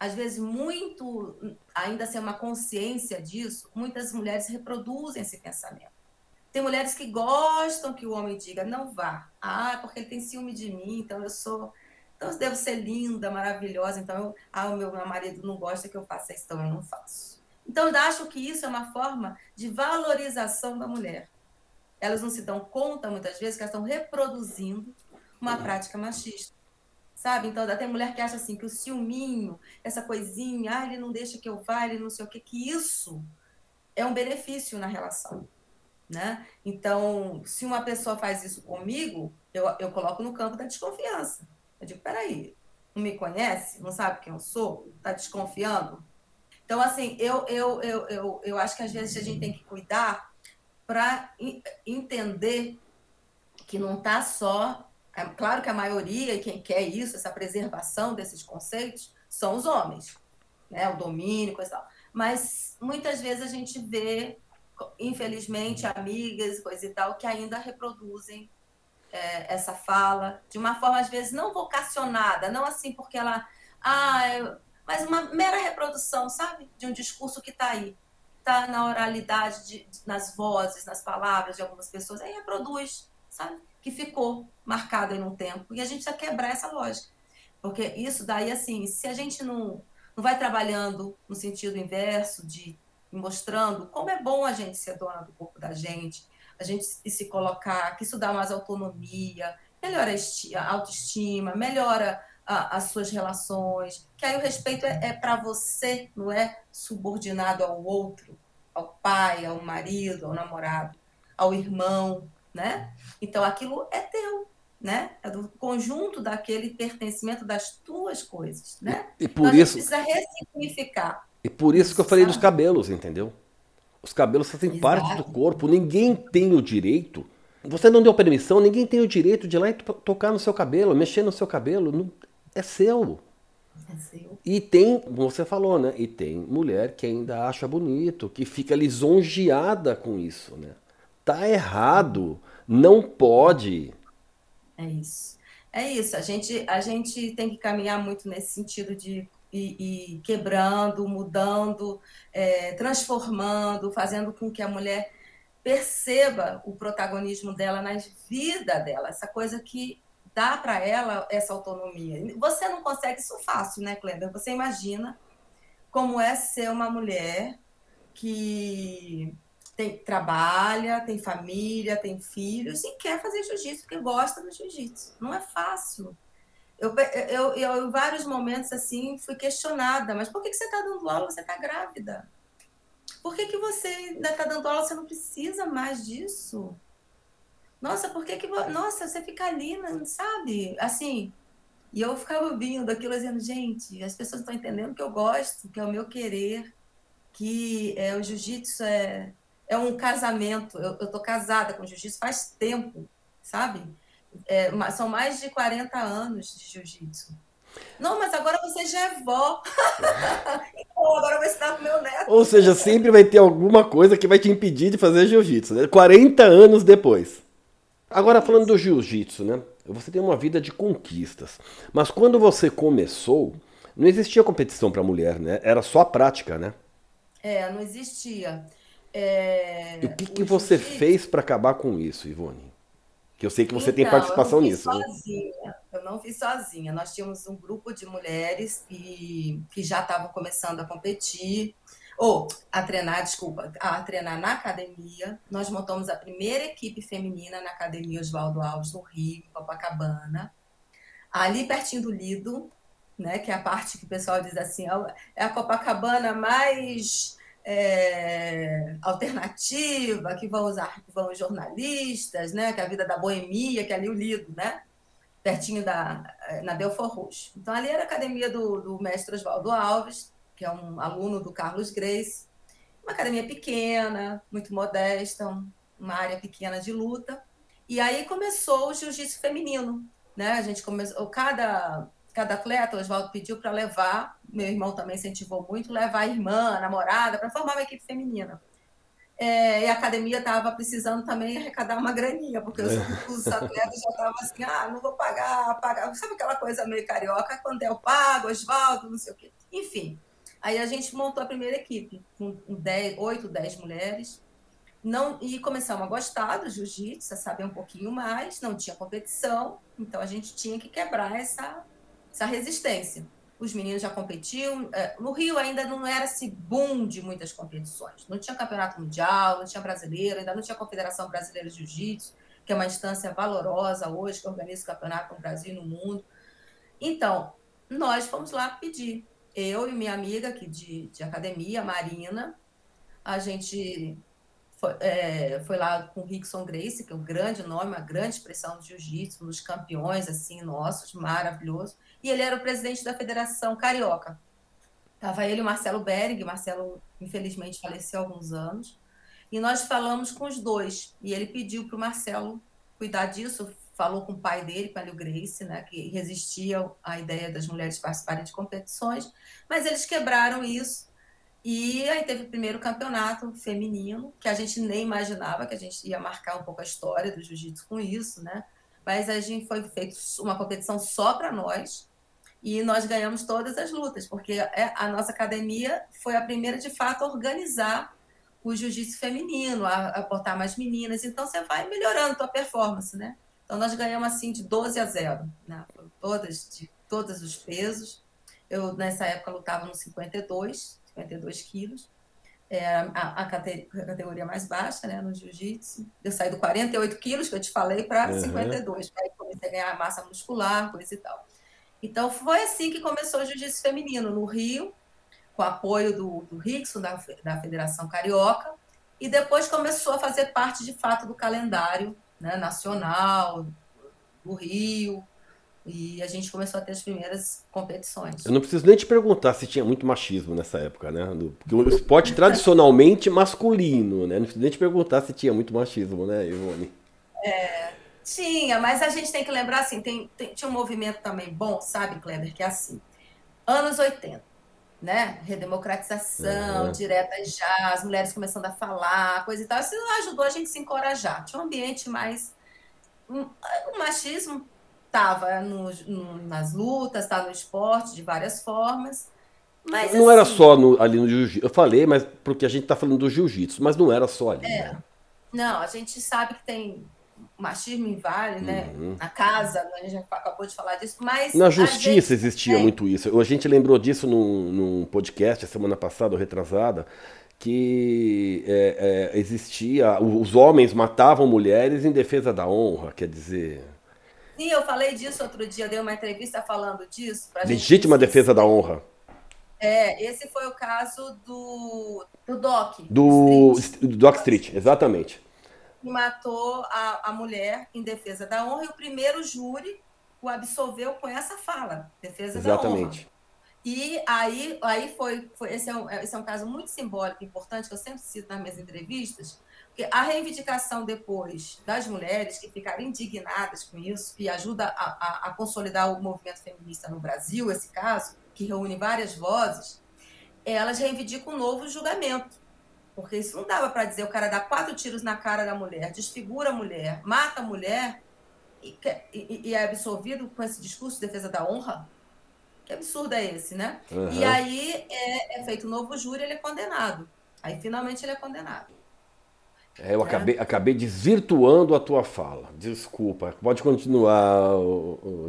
Speaker 3: às vezes muito, ainda sem uma consciência disso, muitas mulheres reproduzem esse pensamento. Tem mulheres que gostam que o homem diga, não vá. Ah, porque ele tem ciúme de mim, então eu sou. Então eu devo ser linda, maravilhosa, então eu, ah, o meu, meu marido não gosta que eu faça isso, então eu não faço. Então eu acho que isso é uma forma de valorização da mulher. Elas não se dão conta, muitas vezes, que elas estão reproduzindo uma prática machista sabe? Então, tem mulher que acha assim, que o ciúminho, essa coisinha, ah, ele não deixa que eu vá, ele não sei o que, que isso é um benefício na relação, né? Então, se uma pessoa faz isso comigo, eu, eu coloco no campo da desconfiança. Eu digo, peraí, não me conhece? Não sabe quem eu sou? Tá desconfiando? Então, assim, eu, eu, eu, eu, eu acho que às vezes a gente tem que cuidar para entender que não está só é claro que a maioria, e quem quer isso, essa preservação desses conceitos, são os homens, né? o domínio, coisa e tal. Mas muitas vezes a gente vê, infelizmente, amigas, coisa e tal, que ainda reproduzem é, essa fala de uma forma, às vezes, não vocacionada, não assim porque ela. Ah, mas uma mera reprodução, sabe? De um discurso que está aí. Está na oralidade, de, nas vozes, nas palavras de algumas pessoas. Aí reproduz, sabe? que ficou marcado em um tempo. E a gente precisa quebrar essa lógica. Porque isso daí, assim, se a gente não, não vai trabalhando no sentido inverso, de mostrando como é bom a gente ser dona do corpo da gente, a gente se colocar, que isso dá mais autonomia, melhora a autoestima, melhora a, as suas relações, que aí o respeito é, é para você, não é subordinado ao outro, ao pai, ao marido, ao namorado, ao irmão, né? Então aquilo é teu, né? É do conjunto daquele pertencimento das tuas coisas, né?
Speaker 2: E, e por então, isso
Speaker 3: precisa ressignificar.
Speaker 2: E por isso que eu falei dos cabelos, entendeu? Os cabelos fazem Exato. parte do corpo. Ninguém tem o direito. Você não deu permissão, ninguém tem o direito de ir lá e tocar no seu cabelo, mexer no seu cabelo. Não, é seu.
Speaker 3: É seu.
Speaker 2: E tem, como você falou, né? E tem mulher que ainda acha bonito, que fica lisonjeada com isso, né? Tá errado. Não pode.
Speaker 3: É isso. É isso. A gente, a gente tem que caminhar muito nesse sentido de e, e quebrando, mudando, é, transformando, fazendo com que a mulher perceba o protagonismo dela na vida dela, essa coisa que dá para ela essa autonomia. Você não consegue isso fácil, né, Clenda? Você imagina como é ser uma mulher que tem, trabalha, tem família, tem filhos e quer fazer jiu-jitsu porque gosta do jiu-jitsu. Não é fácil. Eu, eu, eu, em vários momentos, assim, fui questionada, mas por que, que você está dando aula? Você está grávida. Por que, que você ainda está dando aula? Você não precisa mais disso. Nossa, por que que... Nossa, você fica ali, sabe? Assim, e eu ficava ouvindo aquilo dizendo, gente, as pessoas estão entendendo que eu gosto, que é o meu querer, que é, o jiu-jitsu é, é um casamento. Eu, eu tô casada com jiu-jitsu faz tempo, sabe? É, são mais de 40 anos de jiu-jitsu. Não, mas agora você já é vó. então, agora vai ensinar pro meu neto.
Speaker 2: Ou seja, sempre vai ter alguma coisa que vai te impedir de fazer jiu-jitsu, né? 40 anos depois. Agora falando do jiu-jitsu, né? Você tem uma vida de conquistas. Mas quando você começou, não existia competição para mulher, né? Era só a prática, né?
Speaker 3: É, não existia. É...
Speaker 2: E o que, que você fez para acabar com isso, Ivone? Que eu sei que você então, tem participação
Speaker 3: eu
Speaker 2: nisso.
Speaker 3: Né? Sozinha. Né? Eu não fiz sozinha. Nós tínhamos um grupo de mulheres e, que já estavam começando a competir, ou a treinar, desculpa, a treinar na academia. Nós montamos a primeira equipe feminina na Academia Oswaldo Alves, no Rio, em Copacabana. Ali pertinho do Lido, né, que é a parte que o pessoal diz assim, é a Copacabana mais é, alternativa, que vão usar, que vão os jornalistas, né? Que é a vida da boemia, que é ali o Lido, né? Pertinho da na Belfort Roxo. Então ali era a academia do, do mestre Oswaldo Alves, que é um aluno do Carlos Grace, uma academia pequena, muito modesta, uma área pequena de luta. E aí começou o jiu-jitsu feminino, né? A gente começou cada cada atleta, o Oswaldo pediu para levar, meu irmão também incentivou muito, levar a irmã, a namorada, para formar uma equipe feminina. É, e a academia estava precisando também arrecadar uma graninha, porque os, é. os atletas já estavam assim, ah, não vou pagar, pagar. Sabe aquela coisa meio carioca? Quando eu pago, Oswaldo, não sei o quê. Enfim, aí a gente montou a primeira equipe, com 10, 8, 10 mulheres, não, e começamos a gostar do jiu-jitsu, a saber um pouquinho mais, não tinha competição, então a gente tinha que quebrar essa, essa resistência. Os meninos já competiam. É, no Rio ainda não era esse boom de muitas competições. Não tinha campeonato mundial, não tinha brasileiro, ainda não tinha Confederação Brasileira de Jiu-Jitsu, que é uma instância valorosa hoje, que organiza o campeonato no Brasil e no mundo. Então, nós fomos lá pedir. Eu e minha amiga aqui de, de academia, Marina, a gente foi, é, foi, lá com o Rickson Grace, que é um grande nome, uma grande expressão do jiu-jitsu, um dos campeões assim nossos, maravilhoso. E ele era o presidente da Federação Carioca. Estava ele e o Marcelo Bering, Marcelo infelizmente faleceu há alguns anos, e nós falamos com os dois, e ele pediu para o Marcelo cuidar disso, falou com o pai dele, com o Grace, né, que resistia à ideia das mulheres participarem de competições, mas eles quebraram isso, e aí teve o primeiro campeonato feminino, que a gente nem imaginava que a gente ia marcar um pouco a história do jiu-jitsu com isso, né? Mas a gente foi feito uma competição só para nós, e nós ganhamos todas as lutas, porque é, a nossa academia foi a primeira, de fato, a organizar o jiu-jitsu feminino, a, a mais meninas. Então, você vai melhorando a tua performance, né? Então, nós ganhamos, assim, de 12 a 0, né? Todas, de todos os pesos. Eu, nessa época, lutava no 52, 52 quilos. É a, a, categoria mais baixa, né, no jiu-jitsu. Eu saí do 48 quilos, que eu te falei, para uhum. 52, para comecei a ganhar massa muscular, coisa e tal. Então, foi assim que começou o jiu-jitsu feminino, no Rio, com apoio do, do Rickson, da, da Federação Carioca, e depois começou a fazer parte, de fato, do calendário né, nacional, do Rio, e a gente começou a ter as primeiras competições.
Speaker 2: Eu não preciso nem te perguntar se tinha muito machismo nessa época, né? Porque o esporte tradicionalmente masculino, né? Não preciso nem te perguntar se tinha muito machismo, né, Ivone?
Speaker 3: É, tinha, mas a gente tem que lembrar assim, tem, tem, tinha um movimento também bom, sabe, Kleber, que é assim, anos 80, né? Redemocratização, uhum. direta já, as mulheres começando a falar, coisa e tal. Isso ajudou a gente a se encorajar. Tinha um ambiente mais. O machismo estava nas lutas, estava no esporte de várias formas. Mas,
Speaker 2: não assim, era só no, ali no jiu-jitsu. Eu falei, mas porque a gente está falando do jiu-jitsu, mas não era só ali. É.
Speaker 3: Né? Não, a gente sabe que tem machismo em vale, né? Uhum. Na casa, a gente acabou de falar disso, mas.
Speaker 2: Na justiça existia é. muito isso. A gente lembrou disso num, num podcast a semana passada, ou retrasada, que é, é, existia. Os homens matavam mulheres em defesa da honra, quer dizer.
Speaker 3: Sim, eu falei disso outro dia, dei uma entrevista falando disso.
Speaker 2: Legítima gente... defesa da honra.
Speaker 3: É, esse foi o caso do, do Doc.
Speaker 2: Do, Street. do Doc Street, exatamente.
Speaker 3: Que matou a, a mulher em defesa da honra e o primeiro júri o absolveu com essa fala, defesa exatamente. da honra. E aí, aí foi, foi esse, é um, esse é um caso muito simbólico, importante, que eu sempre cito nas minhas entrevistas, a reivindicação depois das mulheres que ficaram indignadas com isso, e ajuda a, a, a consolidar o movimento feminista no Brasil, esse caso, que reúne várias vozes, elas reivindicam um novo julgamento. Porque isso não dava para dizer o cara dá quatro tiros na cara da mulher, desfigura a mulher, mata a mulher e, e, e é absolvido com esse discurso de defesa da honra. Que absurdo é esse, né? Uhum. E aí é, é feito um novo júri ele é condenado. Aí finalmente ele é condenado.
Speaker 2: É, eu é. Acabei, acabei desvirtuando a tua fala. Desculpa. Pode continuar,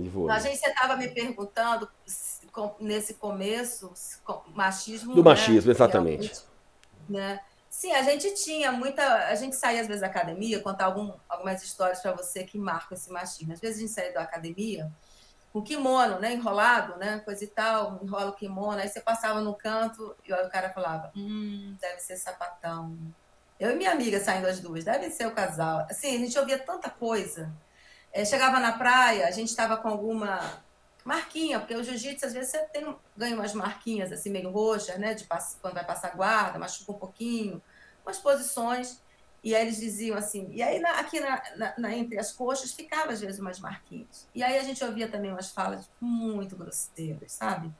Speaker 2: Ivone.
Speaker 3: A gente você estava me perguntando nesse começo, machismo.
Speaker 2: Do machismo, né? exatamente.
Speaker 3: Né? Sim, a gente tinha muita. A gente saía às vezes da academia, contar algum, algumas histórias para você que marcam esse machismo. Às vezes a gente saía da academia com kimono, né? Enrolado, né? Coisa e tal, enrola o kimono, aí você passava no canto e o cara falava: Hum, deve ser sapatão eu e minha amiga saindo as duas, deve ser o casal. Assim, a gente ouvia tanta coisa. É, chegava na praia, a gente estava com alguma marquinha, porque o jiu-jitsu, às vezes, você tem, ganha umas marquinhas assim, meio roxas, né? De quando vai passar guarda, machuca um pouquinho, umas posições. E aí eles diziam assim, e aí na, aqui na, na, na, entre as coxas ficava às vezes umas marquinhas. E aí a gente ouvia também umas falas muito grosseiras, sabe?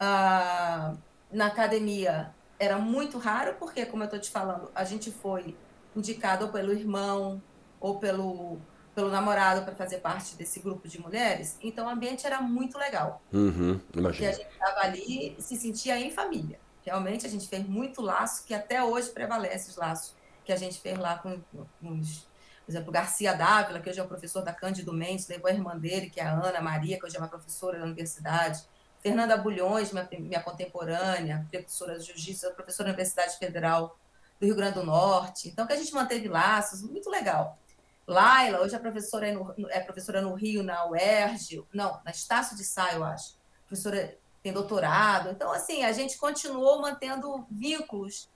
Speaker 3: Ah, na academia, era muito raro, porque, como eu estou te falando, a gente foi indicado ou pelo irmão ou pelo, pelo namorado para fazer parte desse grupo de mulheres. Então, o ambiente era muito legal.
Speaker 2: Uhum,
Speaker 3: porque a gente estava ali e se sentia em família. Realmente, a gente fez muito laço, que até hoje prevalece os laços que a gente fez lá com, com os por exemplo, Garcia Dávila, que hoje é o professor da Cândido Mendes, levou a irmã dele, que é a Ana Maria, que hoje é uma professora da universidade. Fernanda Bulhões, minha, minha contemporânea, professora de jiu-jitsu, professora da Universidade Federal do Rio Grande do Norte. Então, que a gente manteve laços, muito legal. Laila, hoje é professora no, é professora no Rio, na UERJ, não, na Estácio de Sá, eu acho. Professora tem doutorado. Então, assim, a gente continuou mantendo vínculos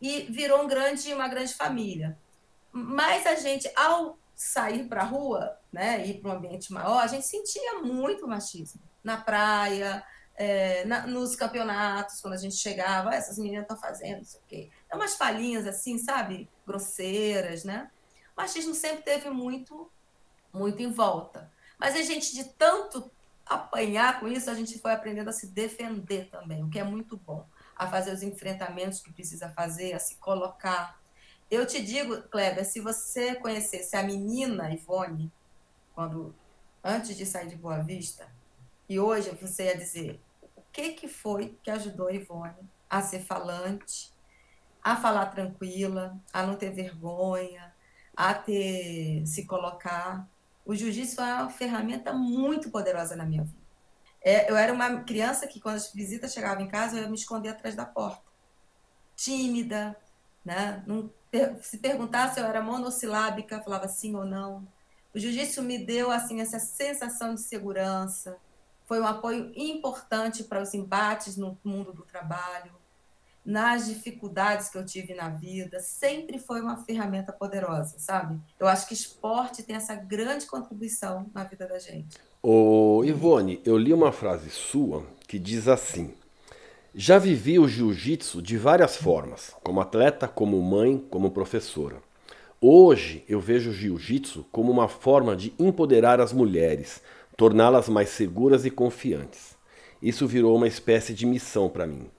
Speaker 3: e virou um grande, uma grande família. Mas a gente, ao sair para a rua, né, ir para um ambiente maior, a gente sentia muito machismo na praia, é, na, nos campeonatos, quando a gente chegava, ah, essas meninas estão fazendo, não sei o quê. É umas palhinhas assim, sabe? Grosseiras, né? O machismo sempre teve muito, muito em volta. Mas a gente, de tanto apanhar com isso, a gente foi aprendendo a se defender também, o que é muito bom. A fazer os enfrentamentos que precisa fazer, a se colocar. Eu te digo, Kleber, se você conhecesse a menina Ivone, quando antes de sair de Boa Vista, e hoje você ia dizer o que, que foi que ajudou Ivone a ser falante, a falar tranquila, a não ter vergonha, a ter se colocar. O jiu-jitsu foi uma ferramenta muito poderosa na minha vida. É, eu era uma criança que, quando as visitas chegavam em casa, eu ia me esconder atrás da porta. Tímida, né? Não, se perguntasse se eu era monossilábica, falava sim ou não. O jiu-jitsu me deu assim essa sensação de segurança. Foi um apoio importante para os embates no mundo do trabalho, nas dificuldades que eu tive na vida. Sempre foi uma ferramenta poderosa, sabe? Eu acho que esporte tem essa grande contribuição na vida da gente.
Speaker 2: Ô, Ivone, eu li uma frase sua que diz assim: Já vivi o jiu-jitsu de várias formas, como atleta, como mãe, como professora. Hoje eu vejo o jiu-jitsu como uma forma de empoderar as mulheres, torná-las mais seguras e confiantes. Isso virou uma espécie de missão para mim.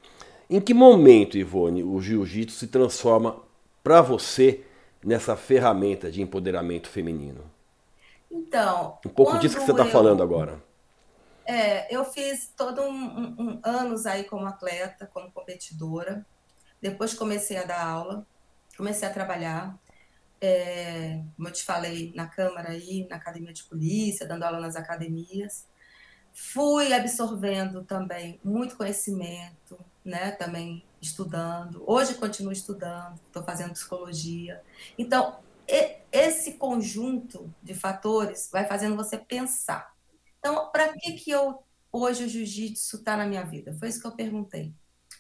Speaker 2: Em que momento, Ivone, o jiu-jitsu se transforma para você nessa ferramenta de empoderamento feminino?
Speaker 3: Então.
Speaker 2: Um pouco disso que você está falando agora.
Speaker 3: É, eu fiz todos um, um, um, anos aí como atleta, como competidora. Depois comecei a dar aula, comecei a trabalhar é, como eu te falei, na Câmara aí, na Academia de Polícia, dando aula nas academias. Fui absorvendo também muito conhecimento, né? Também estudando. Hoje continuo estudando, estou fazendo psicologia. Então, esse conjunto de fatores vai fazendo você pensar. Então, para que que eu hoje o jiu-jitsu está na minha vida? Foi isso que eu perguntei.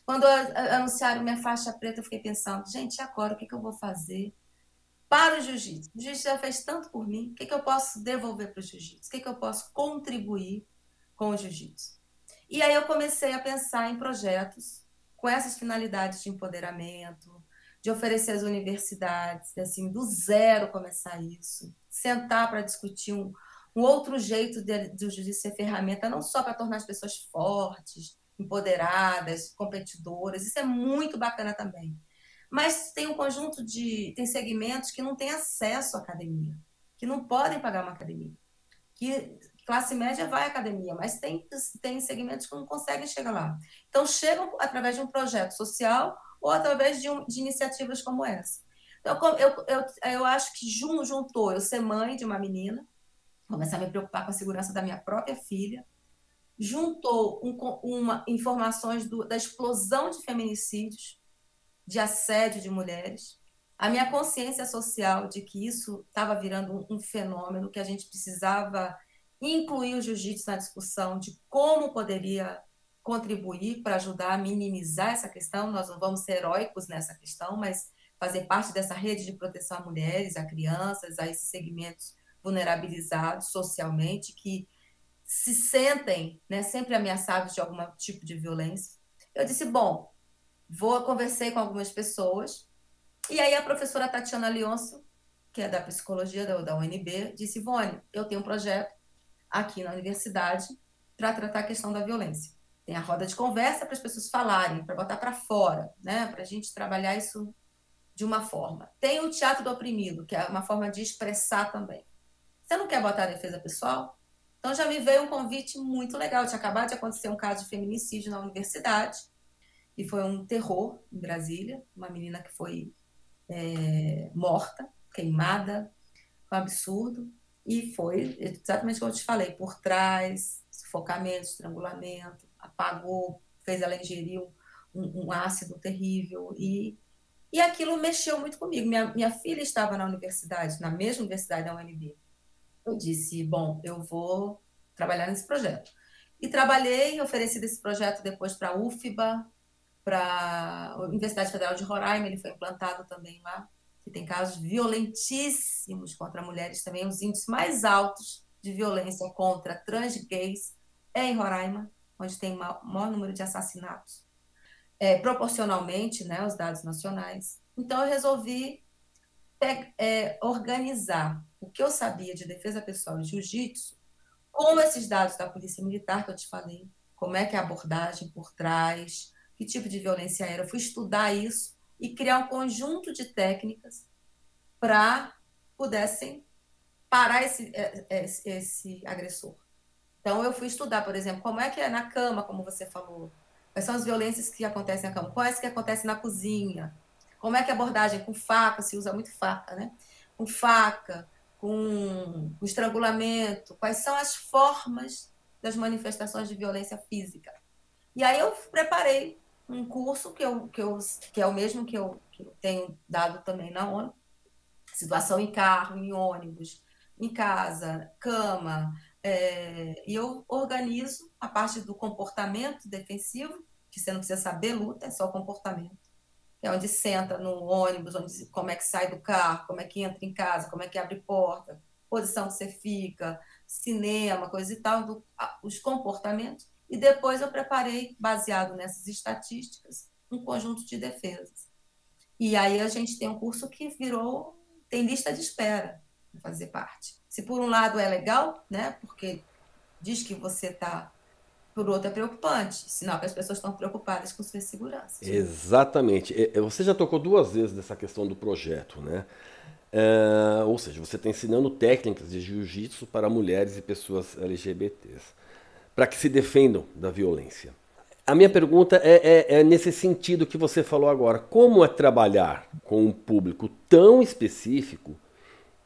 Speaker 3: Quando anunciaram minha faixa preta, eu fiquei pensando, gente, agora o que, que eu vou fazer? Para o jiu-jitsu. O jiu-jitsu já fez tanto por mim, o que, que eu posso devolver para o jiu-jitsu? O que, que eu posso contribuir com o jiu-jitsu? E aí eu comecei a pensar em projetos com essas finalidades de empoderamento, de oferecer às universidades, assim, do zero começar isso, sentar para discutir um, um outro jeito de, de o jiu-jitsu ser ferramenta, não só para tornar as pessoas fortes, empoderadas, competidoras, isso é muito bacana também mas tem um conjunto de. tem segmentos que não têm acesso à academia, que não podem pagar uma academia. Que classe média vai à academia, mas tem, tem segmentos que não conseguem chegar lá. Então, chegam através de um projeto social ou através de, um, de iniciativas como essa. Então, eu, eu, eu acho que juntou eu ser mãe de uma menina, começar a me preocupar com a segurança da minha própria filha, juntou um, uma, informações do, da explosão de feminicídios, de assédio de mulheres, a minha consciência social de que isso estava virando um, fenômeno que a gente precisava incluir o jiu-jitsu na discussão de como poderia contribuir para ajudar a minimizar essa questão. Nós não vamos ser heróicos nessa questão, mas fazer parte dessa rede de proteção a mulheres, a crianças, a esses segmentos vulnerabilizados socialmente que se sentem né, sempre ameaçados de algum tipo de violência. Eu disse, bom, Vou conversei com algumas pessoas e aí a professora Tatiana Leonço, que é da psicologia da, da UNB, disse: Ivone, eu tenho um projeto aqui na universidade para tratar a questão da violência. Tem a roda de conversa para as pessoas falarem, para botar para fora, né? para a gente trabalhar isso de uma forma. Tem o teatro do oprimido, que é uma forma de expressar também. Você não quer botar a defesa pessoal? Então já me veio um convite muito legal. Tinha acabado de acontecer um caso de feminicídio na universidade e foi um terror em Brasília, uma menina que foi é, morta, queimada, um absurdo, e foi exatamente como eu te falei, por trás, sufocamento, estrangulamento, apagou, fez ela ingerir um, um ácido terrível, e, e aquilo mexeu muito comigo. Minha, minha filha estava na universidade, na mesma universidade da UNB. Eu disse, bom, eu vou trabalhar nesse projeto. E trabalhei, ofereci esse projeto depois para a UFBA, para a Universidade Federal de Roraima, ele foi implantado também lá, que tem casos violentíssimos contra mulheres também, os índices mais altos de violência contra trans gays é em Roraima, onde tem o maior número de assassinatos, é, proporcionalmente, né, os dados nacionais. Então, eu resolvi é, organizar o que eu sabia de defesa pessoal e jiu-jitsu com esses dados da Polícia Militar que eu te falei, como é que é a abordagem por trás, que tipo de violência era. Eu fui estudar isso e criar um conjunto de técnicas para pudessem parar esse, é, é, esse, esse, agressor. Então, eu fui estudar, por exemplo, como é que é na cama, como você falou. Quais são as violências que acontecem na cama? Quais que acontecem na cozinha? Como é que é a abordagem com faca, se usa muito faca, né? Com faca, com estrangulamento. Quais são as formas das manifestações de violência física? E aí eu preparei um curso que, eu, que, eu, que é o mesmo que eu, que eu tenho dado também na ONU, situação em carro, em ônibus, em casa, cama, é, e eu organizo a parte do comportamento defensivo, que você não precisa saber luta, é só comportamento. É onde senta no ônibus, onde, como é que sai do carro, como é que entra em casa, como é que abre porta, posição que você fica, cinema, coisa e tal, do, os comportamentos. E depois eu preparei, baseado nessas estatísticas, um conjunto de defesas. E aí a gente tem um curso que virou, tem lista de espera para fazer parte. Se por um lado é legal, né, porque diz que você está por outro é preocupante, sinal que as pessoas estão preocupadas com sua segurança.
Speaker 2: Exatamente. Você já tocou duas vezes nessa questão do projeto, né? É, ou seja, você está ensinando técnicas de jiu-jitsu para mulheres e pessoas LGBTs, para que se defendam da violência. A minha pergunta é, é, é, nesse sentido que você falou agora. Como é trabalhar com um público tão específico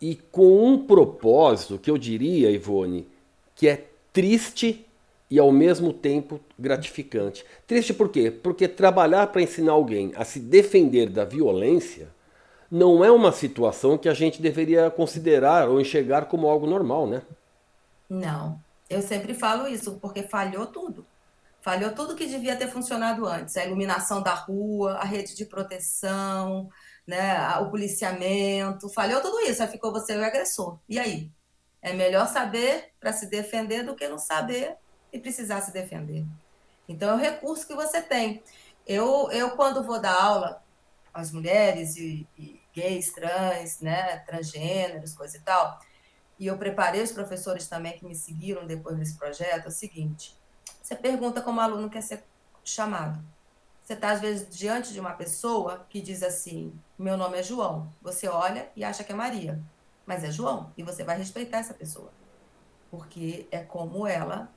Speaker 2: e com um propósito que eu diria, Ivone, que é triste e ao mesmo tempo gratificante. Triste por quê? Porque trabalhar para ensinar alguém a se defender da violência não é uma situação que a gente deveria considerar ou enxergar como algo normal, né?
Speaker 3: Não. Eu sempre falo isso, porque falhou tudo. Falhou tudo que devia ter funcionado antes. A iluminação da rua, a rede de proteção, né, o policiamento, falhou tudo isso. Aí ficou você o agressor. E aí? É melhor saber para se defender do que não saber e precisar se defender. Então, é o recurso que você tem. Eu, eu quando vou dar aula às mulheres e, e gays, trans, né, transgêneros, coisa e tal, e eu preparei os professores também que me seguiram depois desse projeto, é o seguinte, você pergunta como o aluno quer ser chamado. Você está, às vezes, diante de uma pessoa que diz assim: Meu nome é João. Você olha e acha que é Maria, mas é João, e você vai respeitar essa pessoa, porque é como ela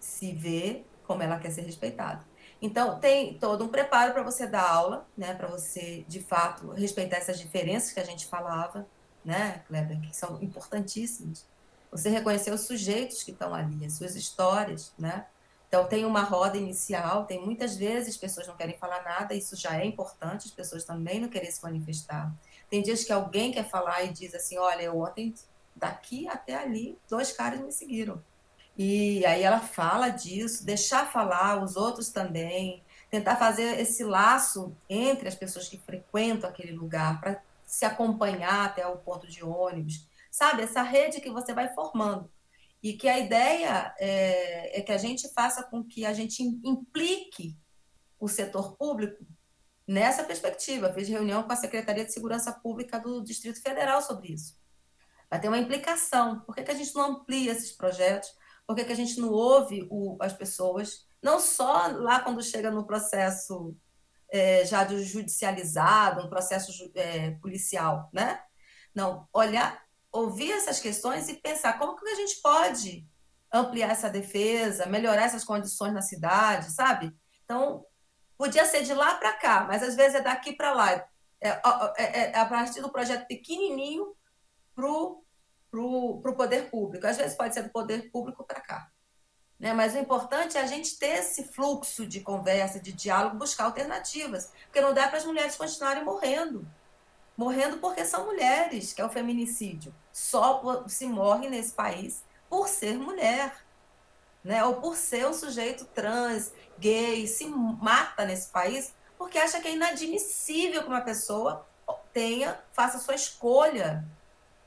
Speaker 3: se vê, como ela quer ser respeitada. Então, tem todo um preparo para você dar aula, né, para você, de fato, respeitar essas diferenças que a gente falava, né, Kleber, que são importantíssimas. Você reconhecer os sujeitos que estão ali, as suas histórias, né? Então, tem uma roda inicial, tem muitas vezes pessoas não querem falar nada, isso já é importante, as pessoas também não querem se manifestar. Tem dias que alguém quer falar e diz assim: Olha, eu ontem, daqui até ali, dois caras me seguiram. E aí ela fala disso, deixar falar os outros também, tentar fazer esse laço entre as pessoas que frequentam aquele lugar, para se acompanhar até o ponto de ônibus. Sabe, essa rede que você vai formando e que a ideia é, é, que a gente faça com que a gente implique o setor público nessa perspectiva. Fiz reunião com a Secretaria de Segurança Pública do Distrito Federal sobre isso. Vai ter uma implicação. Por que, que a gente não amplia esses projetos? Por que, que a gente não ouve o, as pessoas? Não só lá quando chega no processo é, já judicializado, um processo é, policial, né? Não, olhar ouvir essas questões e pensar como que a gente pode ampliar essa defesa, melhorar essas condições na cidade, sabe? Então, podia ser de lá para cá, mas às vezes é daqui para lá. É, é, é, a partir do projeto pequenininho para o poder público. Às vezes pode ser do poder público para cá. Né? Mas o importante é a gente ter esse fluxo de conversa, de diálogo, buscar alternativas. Porque não dá para as mulheres continuarem morrendo morrendo porque são mulheres, que é o feminicídio. Só se morre nesse país por ser mulher, né? Ou por ser um sujeito trans, gay, se mata nesse país porque acha que é inadmissível que uma pessoa tenha, faça sua escolha,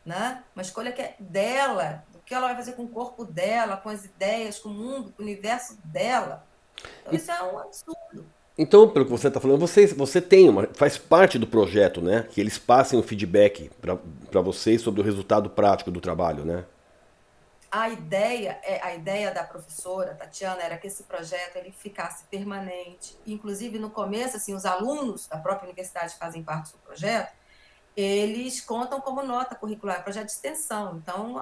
Speaker 3: né? Uma escolha que é dela, que ela vai fazer com o corpo dela, com as ideias, com o mundo, com o universo dela. Então, isso é um absurdo.
Speaker 2: Então, pelo que você está falando, você, você tem uma, faz parte do projeto, né? Que eles passem o feedback para vocês sobre o resultado prático do trabalho, né?
Speaker 3: A ideia, é, a ideia da professora Tatiana era que esse projeto ele ficasse permanente. Inclusive, no começo, assim, os alunos da própria universidade que fazem parte do projeto, eles contam como nota curricular, projeto de extensão. Então,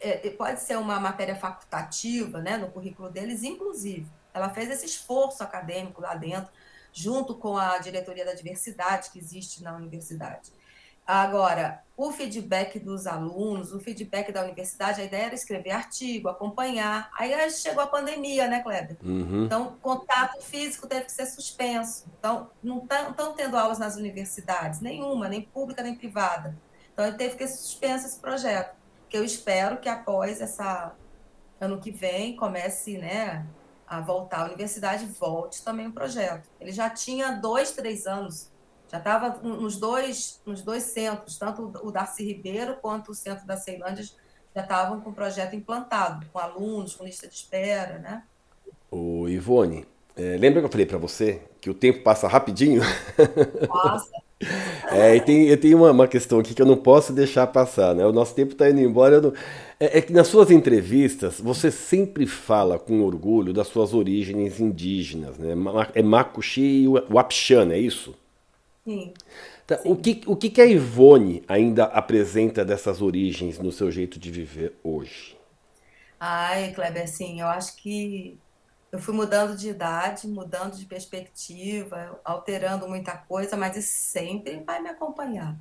Speaker 3: é, pode ser uma matéria facultativa, né, no currículo deles, inclusive. Ela fez esse esforço acadêmico lá dentro, junto com a diretoria da diversidade que existe na universidade. Agora, o feedback dos alunos, o feedback da universidade, a ideia era escrever artigo, acompanhar. Aí chegou a pandemia, né, Kleber?
Speaker 2: Uhum.
Speaker 3: Então, contato físico teve que ser suspenso. Então, não estão tendo aulas nas universidades, nenhuma, nem pública nem privada. Então, teve que ser suspenso esse projeto. Que eu espero que após essa ano que vem comece, né, a voltar à universidade, volte também o projeto. Ele já tinha dois, três anos, já estava nos dois, nos dois centros, tanto o Darcy Ribeiro quanto o centro da Ceilândia já estavam com o projeto implantado, com alunos, com lista de espera, né?
Speaker 2: O Ivone, é, lembra que eu falei para você que o tempo passa rapidinho?
Speaker 3: Passa.
Speaker 2: é, e tem, tem uma, uma, questão aqui que eu não posso deixar passar, né? O nosso tempo está indo embora. Não... É, é, que nas suas entrevistas você sempre fala com orgulho das suas origens indígenas, né? É Makuxi e Wapixana, é isso?
Speaker 3: Sim.
Speaker 2: Tá, Sim. O, que, o que a Ivone ainda apresenta dessas origens no seu jeito de viver hoje?
Speaker 3: Ai, Kleber, assim, eu acho que eu fui mudando de idade, mudando de perspectiva, alterando muita coisa, mas isso sempre vai me acompanhar.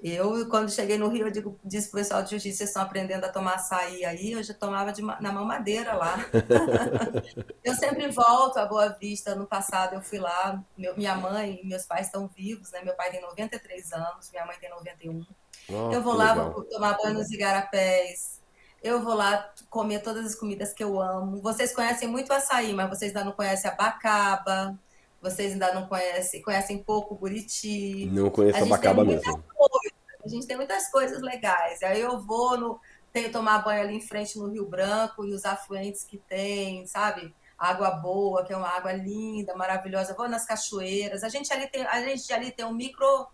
Speaker 3: Eu, quando cheguei no Rio, eu digo, disse pro pessoal de jiu-jitsu, vocês estão aprendendo a tomar açaí aí, eu já tomava de, na mão madeira lá. eu sempre volto a Boa Vista, no passado eu fui lá, meu, minha mãe e meus pais estão vivos, né? Meu pai tem 93 anos, minha mãe tem 91. Oh, eu vou lá, vou tomar banho nos igarapés, eu vou lá comer todas as comidas que eu amo. Vocês conhecem muito açaí, mas vocês ainda não conhecem a bacaba, vocês ainda não conhecem, conhecem pouco Buriti.
Speaker 2: Não conheço a, a bacaba mesmo.
Speaker 3: Coisas, a gente tem muitas coisas legais. Aí eu vou no tenho tomar banho ali em frente no Rio Branco e os afluentes que tem, sabe? Água boa, que é uma água linda, maravilhosa. Vou nas cachoeiras. A gente ali tem, a gente ali tem um micro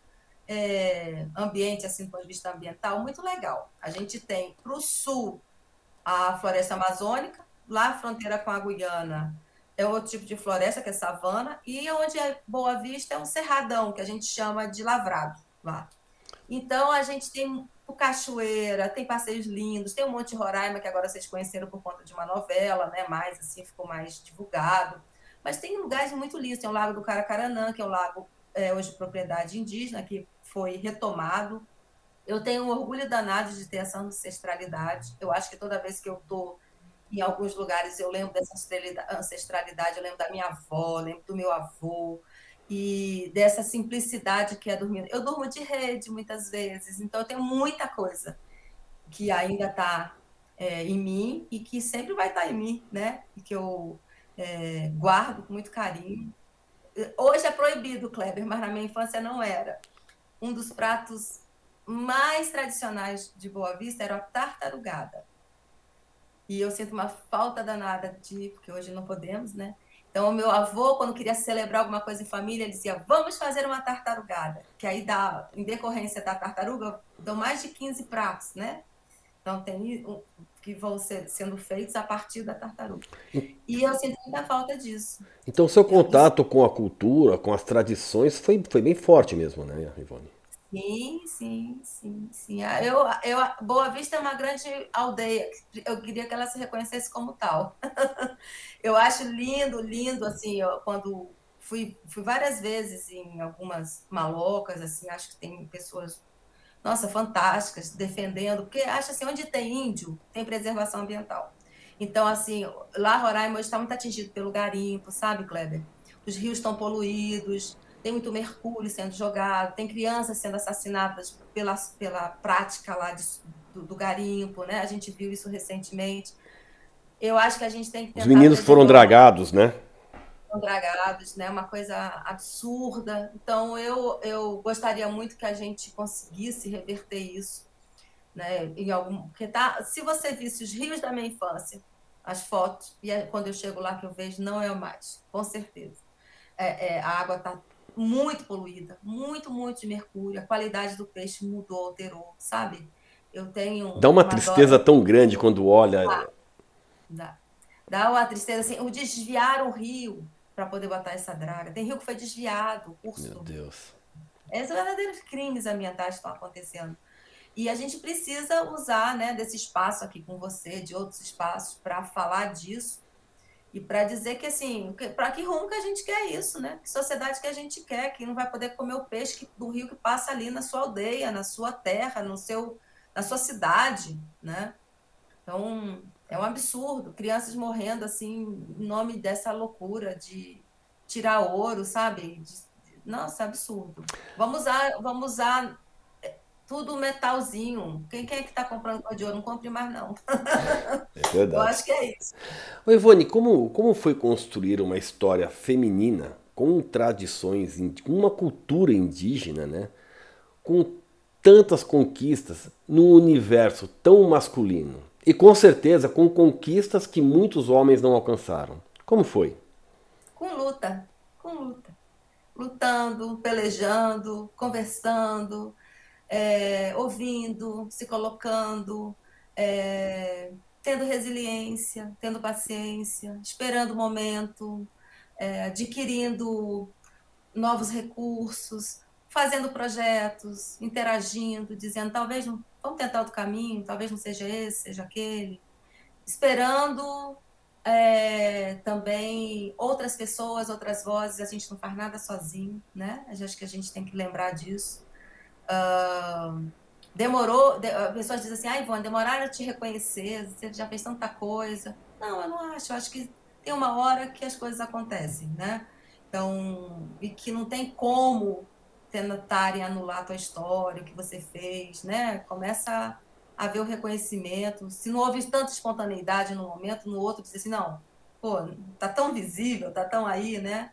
Speaker 3: é, ambiente, assim, do ponto de vista ambiental, muito legal. A gente tem para o sul a floresta amazônica, lá a fronteira com a Guiana é outro tipo de floresta, que é savana, e onde é Boa Vista é um cerradão, que a gente chama de lavrado lá. Então, a gente tem o Cachoeira, tem passeios lindos, tem o Monte Roraima, que agora vocês conheceram por conta de uma novela, né? Mais assim, ficou mais divulgado. Mas tem lugares muito lindos, tem o Lago do Caracaranã, que é um lago é, hoje propriedade indígena, que foi retomado. Eu tenho um orgulho danado de ter essa ancestralidade. Eu acho que toda vez que eu estou em alguns lugares eu lembro dessa ancestralidade, eu lembro da minha avó, lembro do meu avô e dessa simplicidade que é dormir. Eu durmo de rede muitas vezes, então eu tenho muita coisa que ainda está é, em mim e que sempre vai estar tá em mim, né? E que eu é, guardo com muito carinho. Hoje é proibido, Kleber, mas na minha infância não era. Um dos pratos mais tradicionais de Boa Vista era a tartarugada. E eu sinto uma falta danada de, porque hoje não podemos, né? Então, o meu avô, quando queria celebrar alguma coisa em família, ele dizia: vamos fazer uma tartarugada. Que aí, dá, em decorrência da tartaruga, dão mais de 15 pratos, né? Então, tem que vão ser, sendo feitos a partir da tartaruga. E eu sinto muita falta disso.
Speaker 2: Então, seu contato com a cultura, com as tradições, foi, foi bem forte mesmo, né, Ivone?
Speaker 3: Sim, sim, sim, sim. Ah, eu, eu, Boa Vista é uma grande aldeia. Eu queria que ela se reconhecesse como tal. eu acho lindo, lindo, assim, eu, quando fui, fui várias vezes em algumas malocas, assim, acho que tem pessoas, nossa, fantásticas, defendendo, porque acho assim, onde tem índio, tem preservação ambiental. Então, assim, lá Roraima hoje está muito atingido pelo garimpo, sabe, Kleber? Os rios estão poluídos, tem muito mercúrio sendo jogado, tem crianças sendo assassinadas pela, pela prática lá de, do, do, garimpo, né? A gente viu isso recentemente. Eu acho que a gente tem que
Speaker 2: Os meninos foram dragados, né?
Speaker 3: Dragados, né? Uma coisa absurda. Então, eu, eu gostaria muito que a gente conseguisse reverter isso, né? Em algum, porque tá, se você visse os rios da minha infância, as fotos, e quando eu chego lá que eu vejo, não é mais, com certeza. É, é, a água está muito poluída, muito, muito de mercúrio. A qualidade do peixe mudou, alterou, sabe? Eu tenho.
Speaker 2: Dá uma, uma tristeza tão grande quando olha.
Speaker 3: Dá. Dá. Dá uma tristeza assim. O desviar o rio para poder botar essa draga. Tem rio que foi desviado, o curso.
Speaker 2: Meu Deus.
Speaker 3: Esses verdadeiros crimes ambientais estão acontecendo. E a gente precisa usar né, desse espaço aqui com você, de outros espaços, para falar disso e para dizer que, assim, para que rumo que a gente quer isso, né? Que sociedade que a gente quer, que não vai poder comer o peixe do rio que passa ali na sua aldeia, na sua terra, no seu, na sua cidade, né? Então, é um absurdo. Crianças morrendo, assim, em nome dessa loucura de tirar ouro, sabe? De, nossa, é absurdo. Vamos usar, vamos usar tudo metalzinho. Quem, quem é que está comprando coisa de ouro? Não compre mais, não.
Speaker 2: É verdade.
Speaker 3: Eu acho que é isso.
Speaker 2: Ô, Ivone, como, como foi construir uma história feminina com tradições, com uma cultura indígena, né? Com tantas conquistas num universo tão masculino? E com certeza com conquistas que muitos homens não alcançaram. Como foi?
Speaker 3: Com luta, com luta. Lutando, pelejando, conversando, é, ouvindo, se colocando, é, tendo resiliência, tendo paciência, esperando o momento, é, adquirindo novos recursos, fazendo projetos, interagindo, dizendo talvez não, vamos tentar outro caminho, talvez não seja esse, seja aquele, esperando é, também outras pessoas, outras vozes, a gente não faz nada sozinho, né? Acho que a gente tem que lembrar disso. Uh, demorou, de, pessoas dizem assim, ah, Ivone, demoraram a te reconhecer, você já fez tanta coisa. Não, eu não acho, eu acho que tem uma hora que as coisas acontecem, né? Então, e que não tem como tentarem anular a tua história, o que você fez, né? Começa a ver o reconhecimento. Se não houve tanta espontaneidade no momento, no outro diz assim, não, pô, tá tão visível, tá tão aí, né?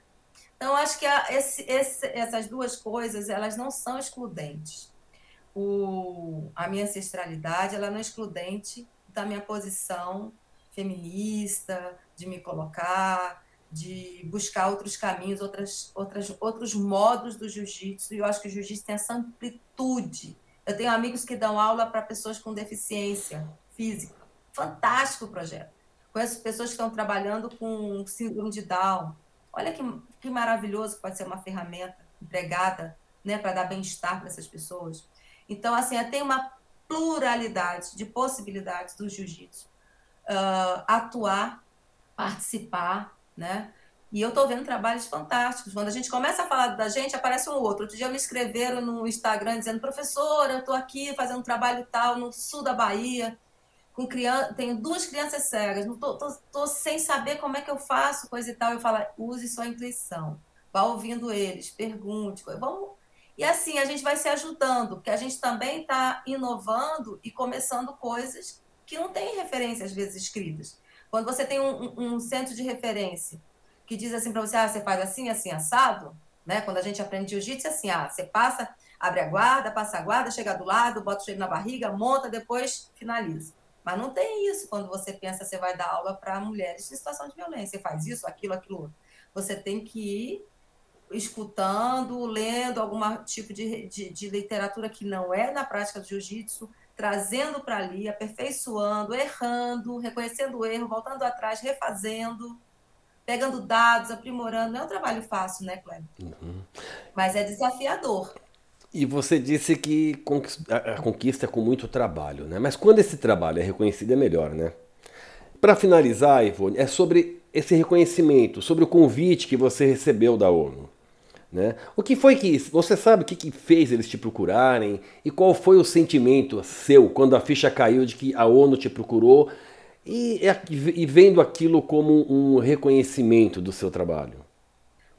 Speaker 3: Então, acho que a, esse, esse, essas duas coisas, elas não são excludentes. O, a minha ancestralidade, ela não é excludente da minha posição feminista, de me colocar, de buscar outros caminhos, outras, outras, outros modos do jiu-jitsu. E eu acho que o jiu-jitsu tem essa amplitude. Eu tenho amigos que dão aula para pessoas com deficiência física. Fantástico o projeto. Conheço pessoas que estão trabalhando com síndrome de Down. Olha que, que maravilhoso que pode ser uma ferramenta empregada né, para dar bem-estar para essas pessoas. Então, assim, tem uma pluralidade de possibilidades do jiu-jitsu uh, atuar participar, né? E eu estou vendo trabalhos fantásticos. Quando a gente começa a falar da gente, aparece um outro. Outro dia me escreveram no Instagram dizendo, professora, eu estou aqui fazendo um trabalho tal no sul da Bahia, com criança, tenho duas crianças cegas, tô, sem saber como é que eu faço, coisa e tal. Eu falo, use sua intuição. Vá ouvindo eles, pergunte. Vamos... E assim, a gente vai se ajudando, porque a gente também está inovando e começando coisas que não tem referência, às vezes, escritas. Quando você tem um, um, centro de referência que diz assim para você, ah, você faz assim, assim, assado, né? Quando a gente aprende jiu-jitsu, é assim, ah, você passa, abre a guarda, passa a guarda, chega do lado, bota o joelho na barriga, monta, depois finaliza. Mas não tem isso quando você pensa, você vai dar aula para mulheres em situação de violência. Você faz isso, aquilo, aquilo outro. Você tem que ir escutando, lendo algum tipo de, de, de literatura que não é na prática do jiu-jitsu, trazendo para ali, aperfeiçoando, errando, reconhecendo o erro, voltando atrás, refazendo, pegando dados, aprimorando. Não é um trabalho fácil, né, Cleber? Uhum. Mas é desafiador.
Speaker 2: E você disse que a conquista é com muito trabalho, né? Mas quando esse trabalho é reconhecido é melhor, né? Para finalizar, Ivone, é sobre esse reconhecimento, sobre o convite que você recebeu da ONU. Né? O que foi que. Você sabe o que, que fez eles te procurarem? E qual foi o sentimento seu quando a ficha caiu de que a ONU te procurou e, e vendo aquilo como um reconhecimento do seu trabalho?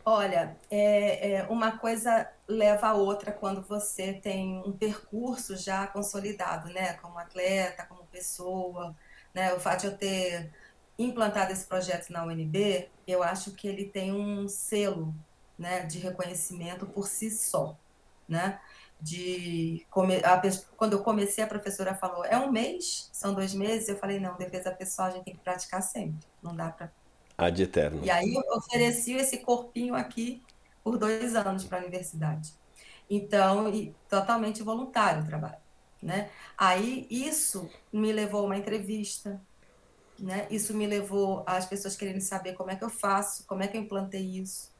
Speaker 3: Olha, é, é, uma coisa leva a outra quando você tem um percurso já consolidado, né? Como atleta, como pessoa, né? O fato de eu ter implantado esse projeto na UNB, eu acho que ele tem um selo né, de reconhecimento por si só, né? De a, quando eu comecei a professora falou é um mês, são dois meses, eu falei não, defesa pessoal a gente tem que praticar sempre, não dá para
Speaker 2: ad eterno.
Speaker 3: E aí eu ofereci esse corpinho aqui por dois anos para a universidade. Então, e, totalmente voluntário o trabalho, né? Aí isso me levou a uma entrevista, né? Isso me levou às pessoas querendo saber como é que eu faço, como é que eu implantei isso.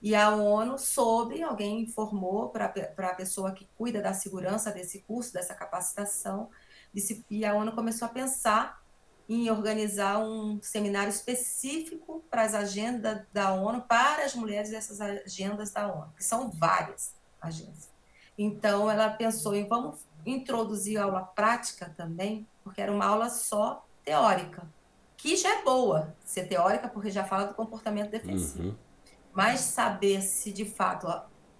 Speaker 3: E a ONU soube, alguém informou para a pessoa que cuida da segurança desse curso, dessa capacitação, e a ONU começou a pensar em organizar um seminário específico para as agendas da ONU, para as mulheres dessas agendas da ONU, que são várias agências. Então, ela pensou em vamos introduzir aula prática também, porque era uma aula só teórica, que já é boa ser teórica, porque já fala do comportamento defensivo. Uhum mas saber se de fato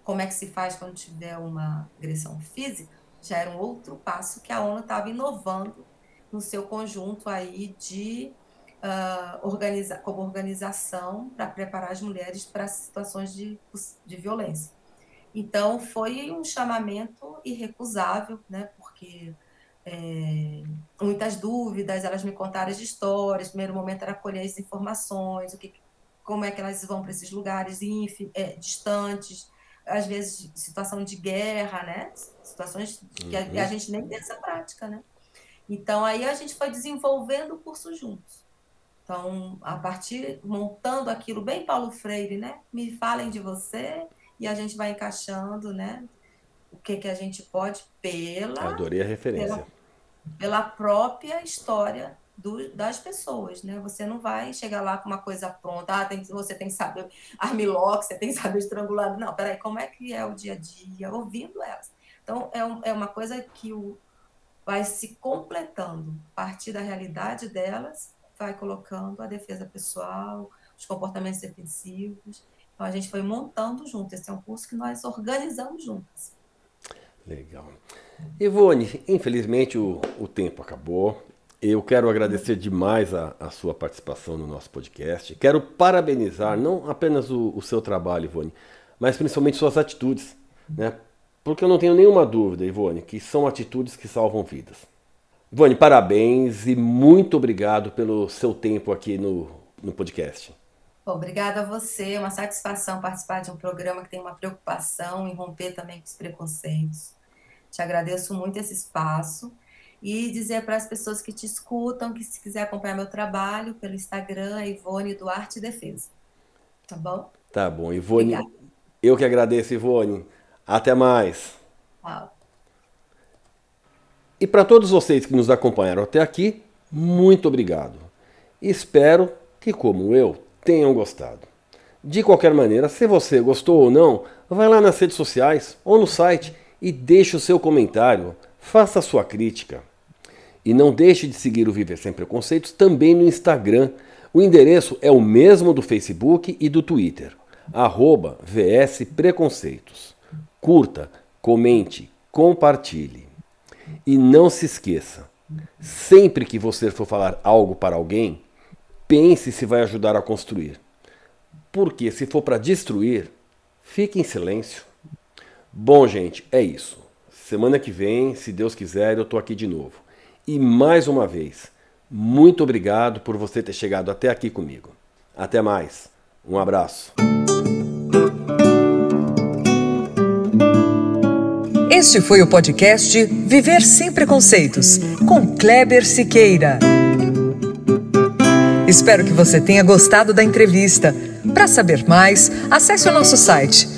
Speaker 3: como é que se faz quando tiver uma agressão física já era um outro passo que a ONU estava inovando no seu conjunto aí de uh, organiza como organização para preparar as mulheres para situações de, de violência. Então, foi um chamamento irrecusável, né, porque é, muitas dúvidas, elas me contaram as histórias, primeiro momento era colher as informações, o que, como é que elas vão para esses lugares é, distantes, às vezes situação de guerra, né? Situações que a, a, uhum. gente nem tem essa prática, né? Então aí a gente foi desenvolvendo o curso juntos. Então, a partir montando aquilo bem Paulo Freire, né? Me falem de você e a gente vai encaixando, né? O que que a gente pode pela
Speaker 2: Adorei a referência.
Speaker 3: Pela, pela própria história do, das pessoas, né? Você não vai chegar lá com uma coisa pronta, ah, tem, você tem que saber armlock, você tem que saber estrangular. Não, peraí, como é que é o dia a dia? Ouvindo elas. Então, é, um, é uma coisa que o, vai se completando a partir da realidade delas, vai colocando a defesa pessoal, os comportamentos defensivos. Então, a gente foi montando junto. Esse é um curso que nós organizamos juntas.
Speaker 2: Legal. Ivone, infelizmente o, o tempo acabou. Eu quero agradecer demais a, a, sua participação no nosso podcast. Quero parabenizar não apenas o, o, seu trabalho, Ivone, mas principalmente suas atitudes, né? Porque eu não tenho nenhuma dúvida, Ivone, que são atitudes que salvam vidas. Ivone, parabéns e muito obrigado pelo seu tempo aqui no, no podcast.
Speaker 3: Obrigada a você, é uma satisfação participar de um programa que tem uma preocupação em romper também com os preconceitos. Te agradeço muito esse espaço e dizer para as pessoas que te escutam que se quiser acompanhar meu trabalho pelo Instagram, é Ivone Duarte Defesa. Tá bom?
Speaker 2: Tá bom, Ivone. Obrigada. Eu que agradeço, Ivone. Até mais.
Speaker 3: Tchau.
Speaker 2: E para todos vocês que nos acompanharam até aqui, muito obrigado. Espero que, como eu, tenham gostado. De qualquer maneira, se você gostou ou não, vai lá nas redes sociais ou no site e deixe o seu comentário, faça sua crítica. E não deixe de seguir o Viver Sem Preconceitos também no Instagram. O endereço é o mesmo do Facebook e do Twitter, arroba. Curta, comente, compartilhe. E não se esqueça, sempre que você for falar algo para alguém, pense se vai ajudar a construir. Porque se for para destruir, fique em silêncio. Bom, gente, é isso. Semana que vem, se Deus quiser, eu estou aqui de novo. E mais uma vez, muito obrigado por você ter chegado até aqui comigo. Até mais. Um abraço.
Speaker 1: Este foi o podcast Viver Sem Preconceitos, com Kleber Siqueira. Espero que você tenha gostado da entrevista. Para saber mais, acesse o nosso site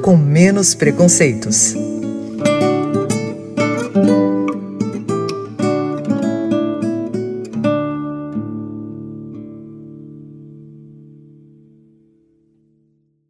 Speaker 1: com menos preconceitos.